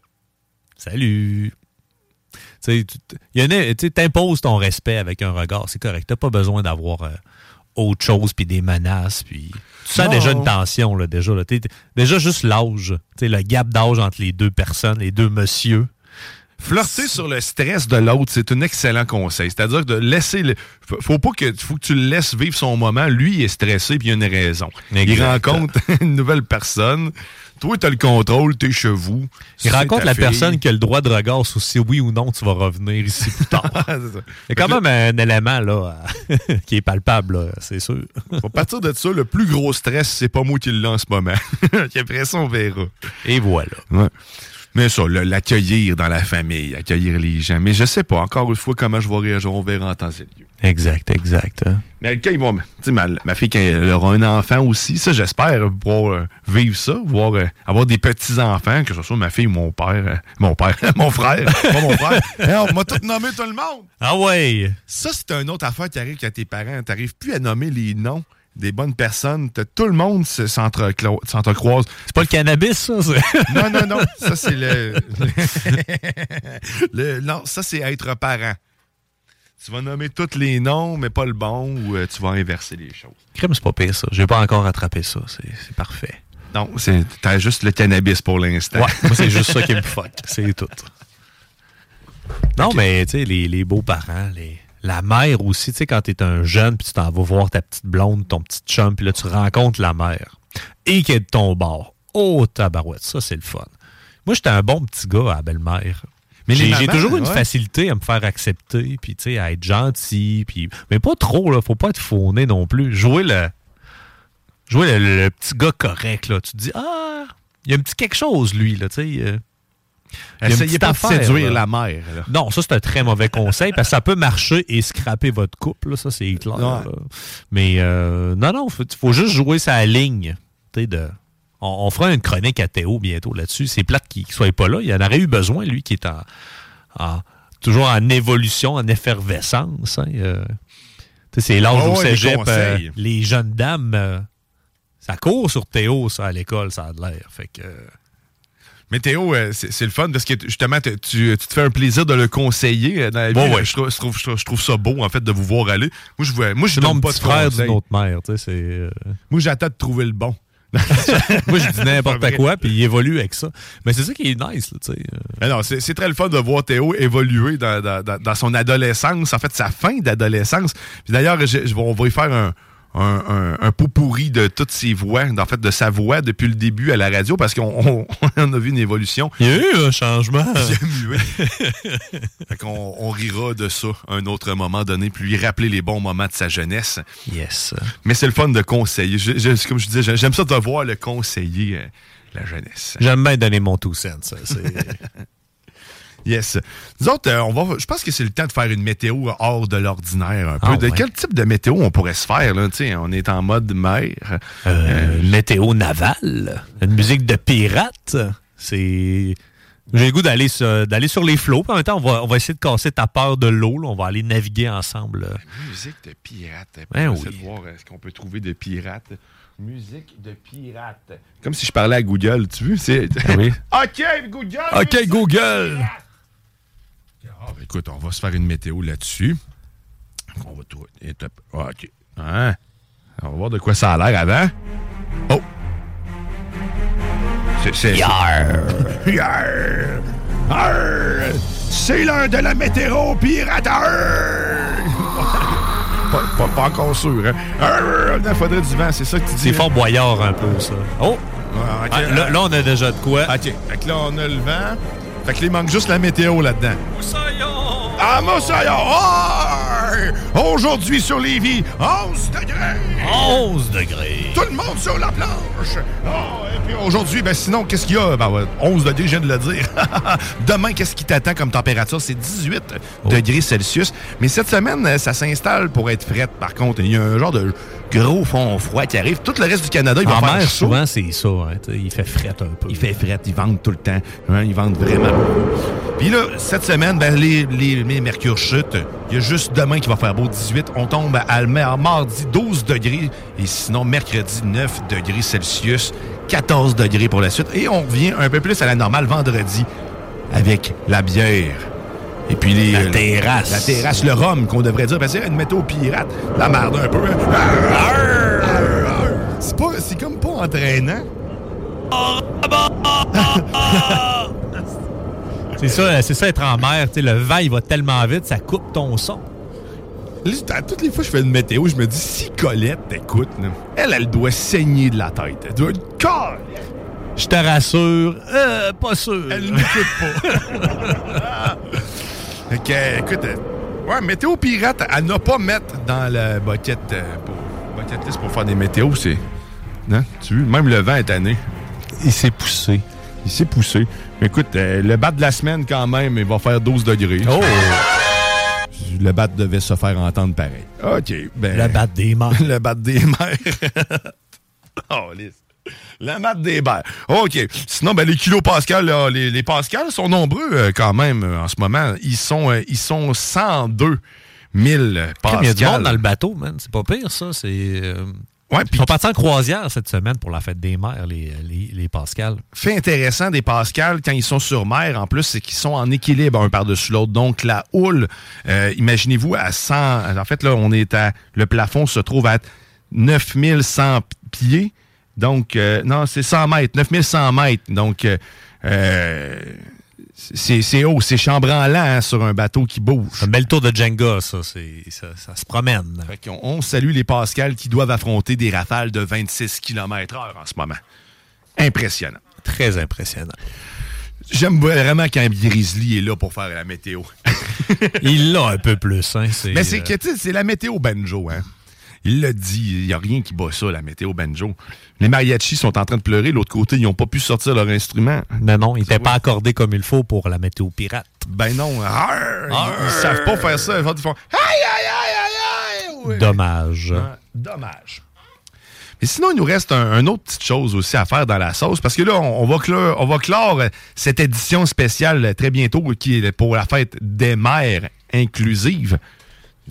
Salut. Tu sais, tu t- il y en a- tu sais, t'imposes ton respect avec un regard, c'est correct. T'as pas besoin d'avoir euh, autre chose puis des menaces puis tu sens Non. déjà une tension là déjà là. T'es- déjà juste l'âge, le gap d'âge entre les deux personnes, les deux monsieur. Flirter sur le stress de l'autre, c'est un excellent conseil. C'est-à-dire de laisser le. faut- Faut pas que. Faut que tu le laisses vivre son moment. Lui, il est stressé puis il a une raison. Il rencontre une nouvelle personne. Toi, tu as le contrôle, t'es chez vous. Il rencontre la fille. personne qui a le droit de regard sur si oui ou non tu vas revenir ici plus tard. Il y a quand même un élément là qui est palpable, c'est sûr. À partir de ça, le plus gros stress, c'est pas moi qui l'ai en ce moment. Après ça, on verra. Et voilà. Ouais. Mais ça, l'accueillir dans la famille, accueillir les gens. Mais je sais pas, encore une fois, comment je vais réagir. On verra en temps et lieu. Exact, exact. hein. Mais quand ils vont. Tu sais, ma, ma fille, quand elle aura un enfant aussi, ça, j'espère pouvoir euh, vivre ça, voir, euh, avoir des petits-enfants, que ce soit ma fille ou mon père. euh, mon père, mon frère, pas mon frère. On m'a tout nommé tout le monde. Ah ouais! Ça, c'est une autre affaire qui arrive quand tes parents. T'arrives plus à nommer les noms des bonnes personnes. Tout le monde s'entrecroise. C'est pas le cannabis, ça? Non, non, non. Ça, c'est le... le- Non, ça, c'est être parent. Tu vas nommer tous les noms, mais pas le bon, ou euh, tu vas inverser les choses. Crème, c'est pas pire, ça. J'ai pas encore attrapé ça. C'est parfait. Non, c'est- t'as juste le cannabis pour l'instant. Ouais, moi, c'est juste ça qui me fuck. C'est tout. Non, mais tu sais, les, les beaux-parents, les... la mère aussi, tu sais, quand t'es un jeune, puis tu t'en vas voir ta petite blonde, ton petit chum, puis là, tu rencontres la mère, et qu'elle est de ton bord. Oh, tabarouette, ça, c'est le fun. Moi, j'étais un bon petit gars à la belle-mère. Mais J'ai toujours une ouais. facilité à me faire accepter, puis tu sais, à être gentil, puis mais pas trop, là. Faut pas être fauné non plus. Jouer le, jouer le, le petit gars correct, là. Tu te dis, ah, il y a un petit quelque chose, lui, là, tu sais. Essayez pas de affaire, séduire là. la mère. là. Non, ça, c'est un très mauvais conseil, parce que ça peut marcher et scraper votre couple, là, ça, c'est clair. Ouais. Mais euh, non, non, faut, faut juste jouer sa ligne, de... On, on fera une chronique à Théo bientôt là-dessus. C'est plate qu'il ne soit pas là. Il en aurait eu besoin, lui, qui est en, en- toujours en évolution, en effervescence. hein. Euh, c'est l'âge Ah au ouais, les cégep. euh, les jeunes dames, ça court sur Théo, ça, à l'école, ça a de l'air. Fait que... Mais Théo, euh, c'est le fun parce que justement, tu, tu te fais un plaisir de le conseiller euh, dans la vie. Ouais, ouais. Je, trouve, je, trouve, je trouve- ça beau, en fait, de vous voir aller. Moi, je vois- moi, je donne pas de frère d'une autre mère. tu sais, euh, Moi, j'attends de trouver le bon. Moi, je dis n'importe quoi, puis il évolue avec ça. Mais c'est ça qui est nice, là, tu sais. c'est c'est très le fun de voir Théo évoluer dans, dans- dans- son adolescence, en fait, sa fin d'adolescence. Puis d'ailleurs, je- je vais- on va y faire un, un, un, un pot pourri de toutes ses voix, en fait, de sa voix depuis le début à la radio, parce qu'on on, on a vu une évolution. Il y a eu un changement. Il a mué. fait qu'on on rira de ça un autre moment donné, puis lui rappeler les bons moments de sa jeunesse. Yes. Mais c'est le fun de conseiller. Je- je- comme je disais, j'aime ça de voir le conseiller euh, la jeunesse. J'aime bien donner mon tout sens. Yes. Nous autres, euh, on va, je pense que c'est le temps de faire une météo hors de l'ordinaire un peu. Ah de ouais. quel type de météo on pourrait se faire? Là? On est en mode mer. Euh, météo navale. Une musique de pirate. C'est. J'ai le goût d'aller sur, d'aller sur les flots. En même temps, on va, on va essayer de casser ta peur de l'eau. là. On va aller naviguer ensemble. Musique de pirate. Ben On va essayer oui. de voir euh, ce qu'on peut trouver de pirate. Musique de pirate. Comme si je parlais à Google, tu veux? C'est... oui. OK, Google! OK, Google! Ah, ben, écoute, on va se faire une météo là-dessus. On va tout. ah, OK. Hein? On va voir de quoi ça a l'air avant. Oh! C'est. c'est l'heure de la météo pirate! Arr! pas, pas- pas encore sûr, hein? Il faudrait du vent, c'est ça que tu dis? C'est fort boyard un peu, ça. Oh! Ah. Ah, là, là, on a déjà de quoi. OK. Fait que là, on a le vent. Fait que là, il manque juste la météo là-dedans. Arr! Aujourd'hui sur Lévis, 11 degrés! 11 degrés! Tout le monde sur la planche! Ah, et puis aujourd'hui, ben sinon, qu'est-ce qu'il y a? Ben, ouais, 11 degrés, je viens de le dire. Demain, qu'est-ce qui t'attend comme température? C'est 18 degrés Celsius. Mais cette semaine, euh, ça s'installe pour être frette. Par contre, il y a un genre de gros fond froid qui arrive. Tout le reste du Canada, il va En faire mer, chaud. souvent, c'est ça. hein, il fait fret un peu. Il fait fret, ils vendent tout le temps. Hein, ils vendent vraiment beaucoup. Puis là, cette semaine, ben, les, les, les mercures chutent Il y a juste demain qui va faire beau 18. On tombe à à mardi 12 degrés. Et sinon, mercredi 9 degrés Celsius. 14 degrés pour la suite. Et on revient un peu plus à la normale vendredi avec la bière. Et puis les, La terrasse. La terrasse, le rhum qu'on devrait dire. Parce qu'il y a une météo pirate. La merde un peu. C'est pas, c'est comme pas entraînant. C'est ça, c'est ça être en mer. tu sais, le vent, il va tellement vite, ça coupe ton son. À toutes les fois que je fais une météo, je me dis, si Colette t'écoute, là, elle, elle doit saigner de la tête. Elle doit être Colette! Je te rassure, euh, pas sûr. Elle n'écoute pas. Que, écoute, euh, ouais, météo pirate, à ne pas mettre dans la bucket, euh, pour, bucket list pour faire des météos, c'est. Non, tu vois, même le vent est tanné. Il s'est poussé. Il s'est poussé. Mais écoute, euh, le bat de la semaine, quand même, il va faire 12 degrés. Oh! Le bat devait se faire entendre pareil. OK. Ben, Le bat des mers. le bat des mers. oh, lisse. La mat des mers. OK. Sinon, ben, les kilopascals, là, les, les pascals sont nombreux euh, quand même euh, en ce moment. Ils sont, euh, ils sont 102 000 pascals. Il y a du monde dans le bateau, man. C'est pas pire, ça. C'est. Ouais, Ils sont partis en croisière cette semaine pour la fête des mers, les, les, les Pascal. fait intéressant des Pascal quand ils sont sur mer, en plus, c'est qu'ils sont en équilibre un par-dessus l'autre. Donc, la houle, euh, imaginez-vous, à 100... En fait, là, on est à... Le plafond se trouve à 9100 pieds. Donc, euh, non, c'est 100 mètres. 9100 mètres. Donc, euh, euh, c'est c'est haut, c'est chambranlant hein, sur un bateau qui bouge. Un bel tour de Jenga, ça. c'est- Ça, ça se promène. Fait qu'on- on salue les Pascal qui doivent affronter des rafales de 26 km heure en ce moment. Impressionnant. Très impressionnant. J'aime vraiment quand Grizzly est là pour faire la météo. Il l'a un peu plus, hein. c'est, Mais c'est euh, c'est la météo banjo, hein. Il l'a dit, il n'y a rien qui bat ça, la météo banjo. Les mariachis sont en train de pleurer, l'autre côté, ils n'ont pas pu sortir leur instrument. Mais non, il n'était pas accordé comme il faut pour la météo pirate. Ben non, arr, ils, ils savent pas faire ça. Ils font aïe, aïe, aïe, aïe. Dommage. Dommage. Mais sinon, il nous reste un, un autre petite chose aussi à faire dans la sauce, parce que là, on, on va, clore, on va clore euh, cette édition spéciale euh, très bientôt, qui est pour la fête des mères inclusives.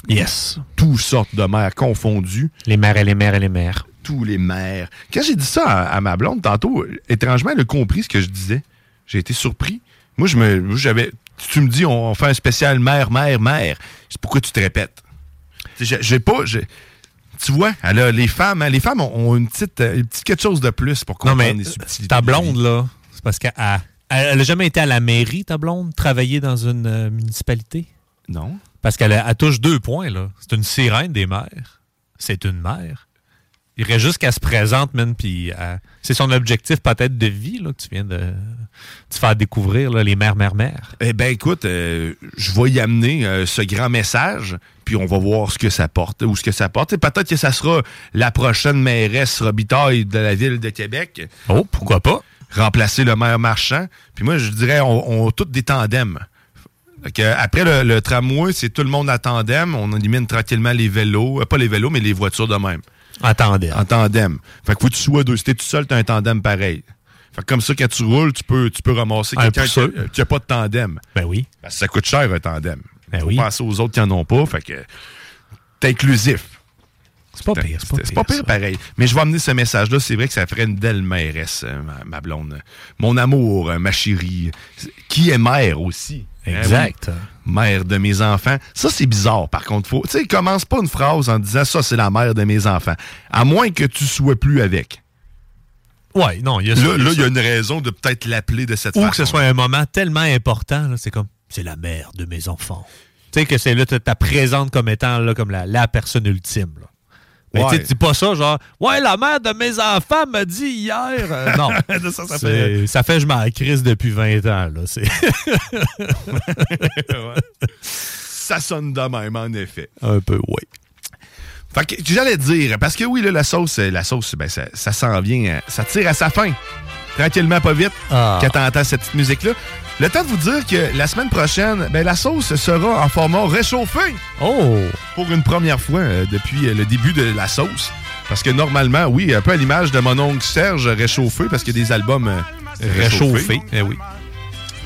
Yes. Toutes sortes de mères confondues. Les mères et les mères et les mères. Tous les mères. Quand j'ai dit ça à, à ma blonde tantôt, étrangement, elle a compris ce que je disais. J'ai été surpris. Moi, je me, j'avais. Tu me dis, on, on fait un spécial mère, mère, mère. C'est pourquoi tu te répètes? J'ai pas. Tu vois, elle a- les femmes, hein, les femmes ont, ont une petite, euh, une petite quelque chose de plus pour Non, comprendre mais les subtilités. ta blonde, là, c'est parce qu'elle elle a jamais été à la mairie, ta blonde, travailler dans une euh, municipalité? Non. Parce qu'elle a- elle touche deux points, là. C'est une sirène des mères. C'est une mère. Il reste juste qu'elle se présente, man, puis euh, c'est son objectif peut-être de vie, là, que tu viens de, de faire découvrir, là, les mères, mères, mères. Eh ben écoute, euh, je vais y amener euh, ce grand message, puis on va voir ce que ça porte, ou ce que ça porte. Et Peut-être que ça sera la prochaine mairesse Robitaille de la ville de Québec. Oh, pourquoi pas? Remplacer le maire marchand. Puis moi, je dirais, on, on tous des tandems. Après le, le tramway, c'est tout le monde à tandem. On élimine tranquillement les vélos. Euh, pas les vélos, mais les voitures de même. En tandem. En tandem. Fait que faut que tu sois deux. Si t'es tout seul, t'as un tandem pareil. Fait que comme ça, quand tu roules, tu peux, tu peux ramasser Un quelqu'un qui, qui a pas de tandem. Ben oui. Parce que ça coûte cher, un tandem. Ben Faut oui. penser aux autres qui en ont pas. Fait que t'es inclusif. C'est pas pire, c'est pas C'est pas pire pareil. Mais je vais amener ce message-là. C'est vrai que ça ferait une belle mairesse, euh, ma, ma blonde. Mon amour, euh, ma chérie. Qui est mère aussi. Hein, Exact. oui. Mère de mes enfants. Ça, c'est bizarre, par contre. Faut, tu sais, commence pas une phrase en disant ça, c'est la mère de mes enfants. À moins que tu sois plus avec. Ouais, non, il y a ça, Là, il y a là, il y ça. a une raison de peut-être l'appeler de cette Ou façon. que ce soit un moment tellement important, c'est comme, c'est la mère de mes enfants. Tu sais, que c'est là, tu ta présente comme étant là, comme la, la personne ultime. Là. Mais Ouais. tu sais, dis pas ça, genre, ouais, la mère de mes enfants m'a dit hier. Euh, non. ça, ça fait- ça fait je m'en crise depuis 20 ans. Là. Ouais. Ça sonne de même, en effet. un peu, ouais. Fait que j'allais dire, parce que oui, là, la sauce, euh, la sauce, ben, ça, ça s'en vient, euh, ça tire à sa fin. Tranquillement, pas vite, Ah. quand t'entends cette petite musique-là. Le temps de vous dire que la semaine prochaine, ben, la sauce sera en format réchauffé. Oh! Pour une première fois euh, depuis euh, le début de la sauce. Parce que normalement, oui, un peu à l'image de mon oncle Serge réchauffé, parce qu'il y a des albums euh, réchauffés. Réchauffé. Eh oui.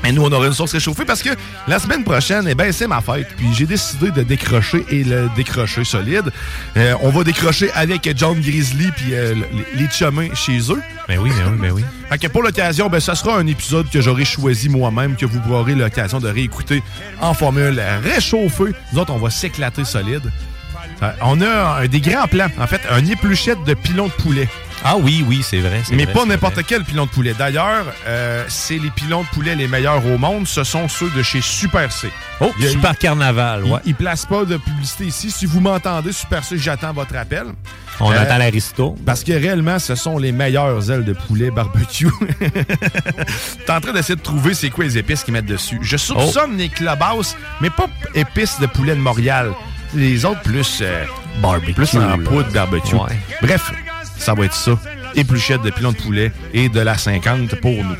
Mais nous, on aura une sauce réchauffée parce que la semaine prochaine, eh ben, c'est ma fête. Puis j'ai décidé de décrocher et le décrocher solide. Euh, on va décrocher avec John Grizzly puis euh, les, chemins chez eux. Ben oui, ben oui, ben oui. Fait que pour l'occasion, ben, ça sera un épisode que j'aurai choisi moi-même, que vous aurez l'occasion de réécouter en formule réchauffée. Nous autres, on va s'éclater solide. Euh, on a un, des grands plans, en fait, un épluchette de pilon de poulet. Ah oui, oui, c'est vrai. Mais vrai, pas n'importe quel pilon de poulet. D'ailleurs, euh, c'est les pilons de poulet les meilleurs au monde. Ce sont ceux de chez Super C. Oh, Il Super Carnaval, ouais. Ils ne placent pas de publicité ici. Si vous m'entendez, Super C, j'attends votre appel. On Euh, attend l'aristo. Parce que réellement, ce sont les meilleures ailes de poulet barbecue. T'es en train d'essayer de trouver c'est quoi les épices qu'ils mettent dessus. Je soupçonne Oh. les clubhouse, mais pas épices de poulet de Montréal. Les autres plus euh, barbecue. Plus en poudre barbecue. Ouais. Bref, ça va être ça. Épluchette de pilon de poulet et de la 50 pour nous.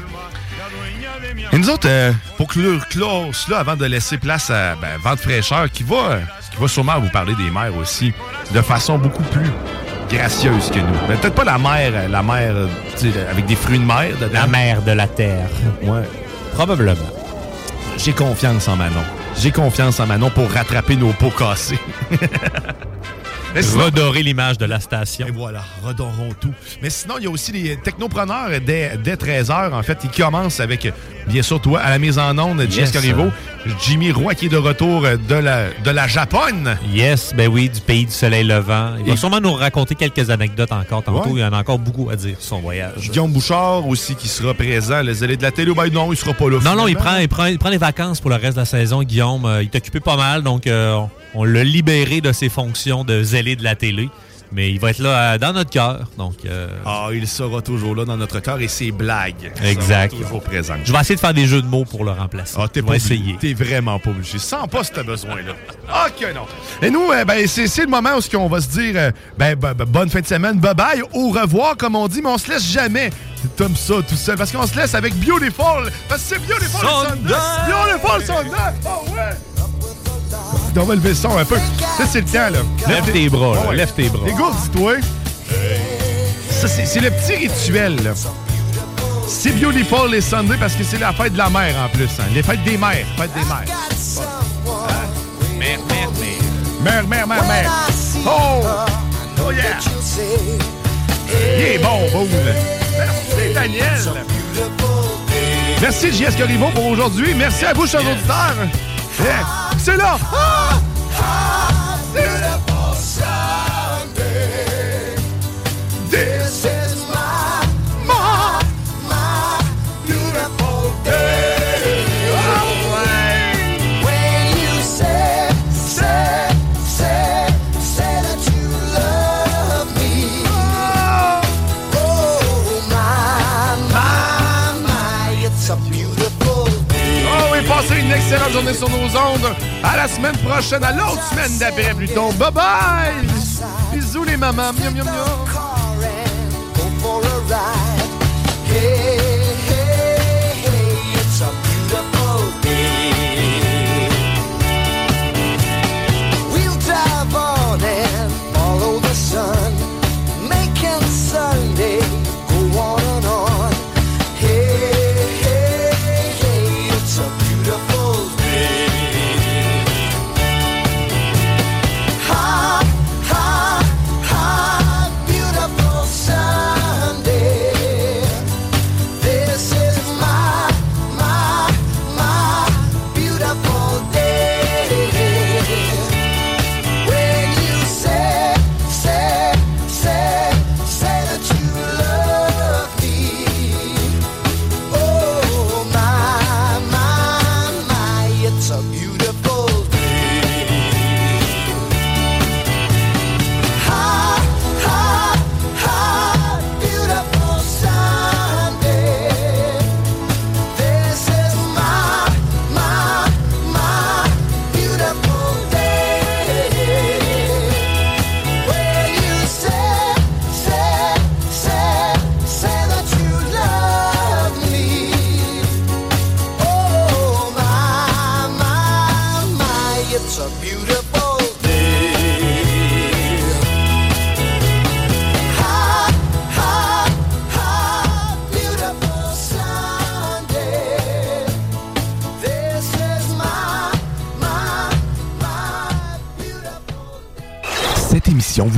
Et nous autres, euh, pour clore, clore cela, avant de laisser place à ben, Vente fraîcheur, qui va, qui va sûrement vous parler des mères aussi, de façon beaucoup plus gracieuse que nous. Ben, Peut-être pas la mère, euh, la mère euh, avec des fruits de mer. dedans. La mère de la terre. Ouais. Probablement. J'ai confiance en Manon. J'ai confiance en Manon pour rattraper nos pots cassés. Sinon- Redorer l'image de la station. Et voilà, redorons tout. Mais sinon, il y a aussi les technopreneurs dès, dès 13h. En fait, ils commencent avec, bien sûr, toi, à la mise en onde, Jess Yes. Corriveau, Jimmy Roy qui est de retour de la, de la Japonne. Yes, ben oui, du pays du soleil levant. Il va sûrement nous raconter quelques anecdotes encore tantôt. Ouais. Il y en a encore beaucoup à dire sur son voyage. Guillaume Bouchard aussi qui sera présent. Les allées de la télé, ben non, il sera pas là. Non, non, il prend, il, prend, il prend les vacances pour le reste de la saison, Guillaume. Euh, il est occupé pas mal, donc euh, on, on l'a libéré de ses fonctions de zélé de la télé. Mais il va être là euh, dans notre cœur. Donc, euh, Ah, il sera toujours là dans notre cœur et ses blagues Exact. seront toujours présentes. je vais essayer de faire des jeux de mots pour le remplacer. Ah, t'es pas essayer. T'es vraiment pas obligé. Sens pas si t'as besoin, là. OK, non. Et nous, euh, ben, c'est le moment où on va se dire euh, ben, ben, ben, bonne fin de semaine, bye-bye, au revoir, comme on dit, mais on se laisse jamais comme ça, tout seul, parce qu'on se laisse avec Beautiful, parce que c'est Beautiful Sunday! Sunday! Beautiful Sunday! Oh, ouais! On va lever le son un peu. Ça, c'est le temps, là. Lève tes bras, là. Lève tes bras. Les gars, dis-toi. Ça, c'est le petit rituel, là. C'est Beautiful les Sunday parce que c'est la fête de la mère en plus. hein. Les fêtes des mères. Fête des mères. Mère, mère, mère. Mère, mère, mère, mère. Oh! Oh yeah! Il est bon, Boule. Merci, Daniel. Merci, JS Corriveau, pour aujourd'hui. Merci à vous, chers auditeurs. Yeah. C'est là! This À la semaine prochaine, à l'autre semaine d'après plutôt. Bye bye! Bisous les mamans.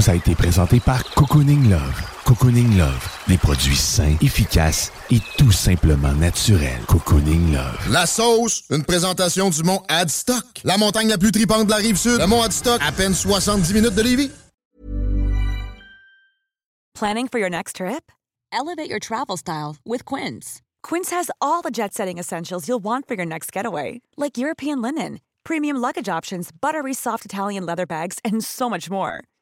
Vous a été présentée par Cocooning Love. Cocooning Love, des produits sains, efficaces et tout simplement naturels. Cocooning Love. La sauce, une présentation du mont Adstock. La montagne la plus tripante de la rive sud. Le mont Adstock, à peine 70 minutes de Lévis. Planning for your next trip? Elevate your travel style with Quince. Quince has all the jet setting essentials you'll want for your next getaway, like European linen, premium luggage options, buttery soft Italian leather bags, and so much more.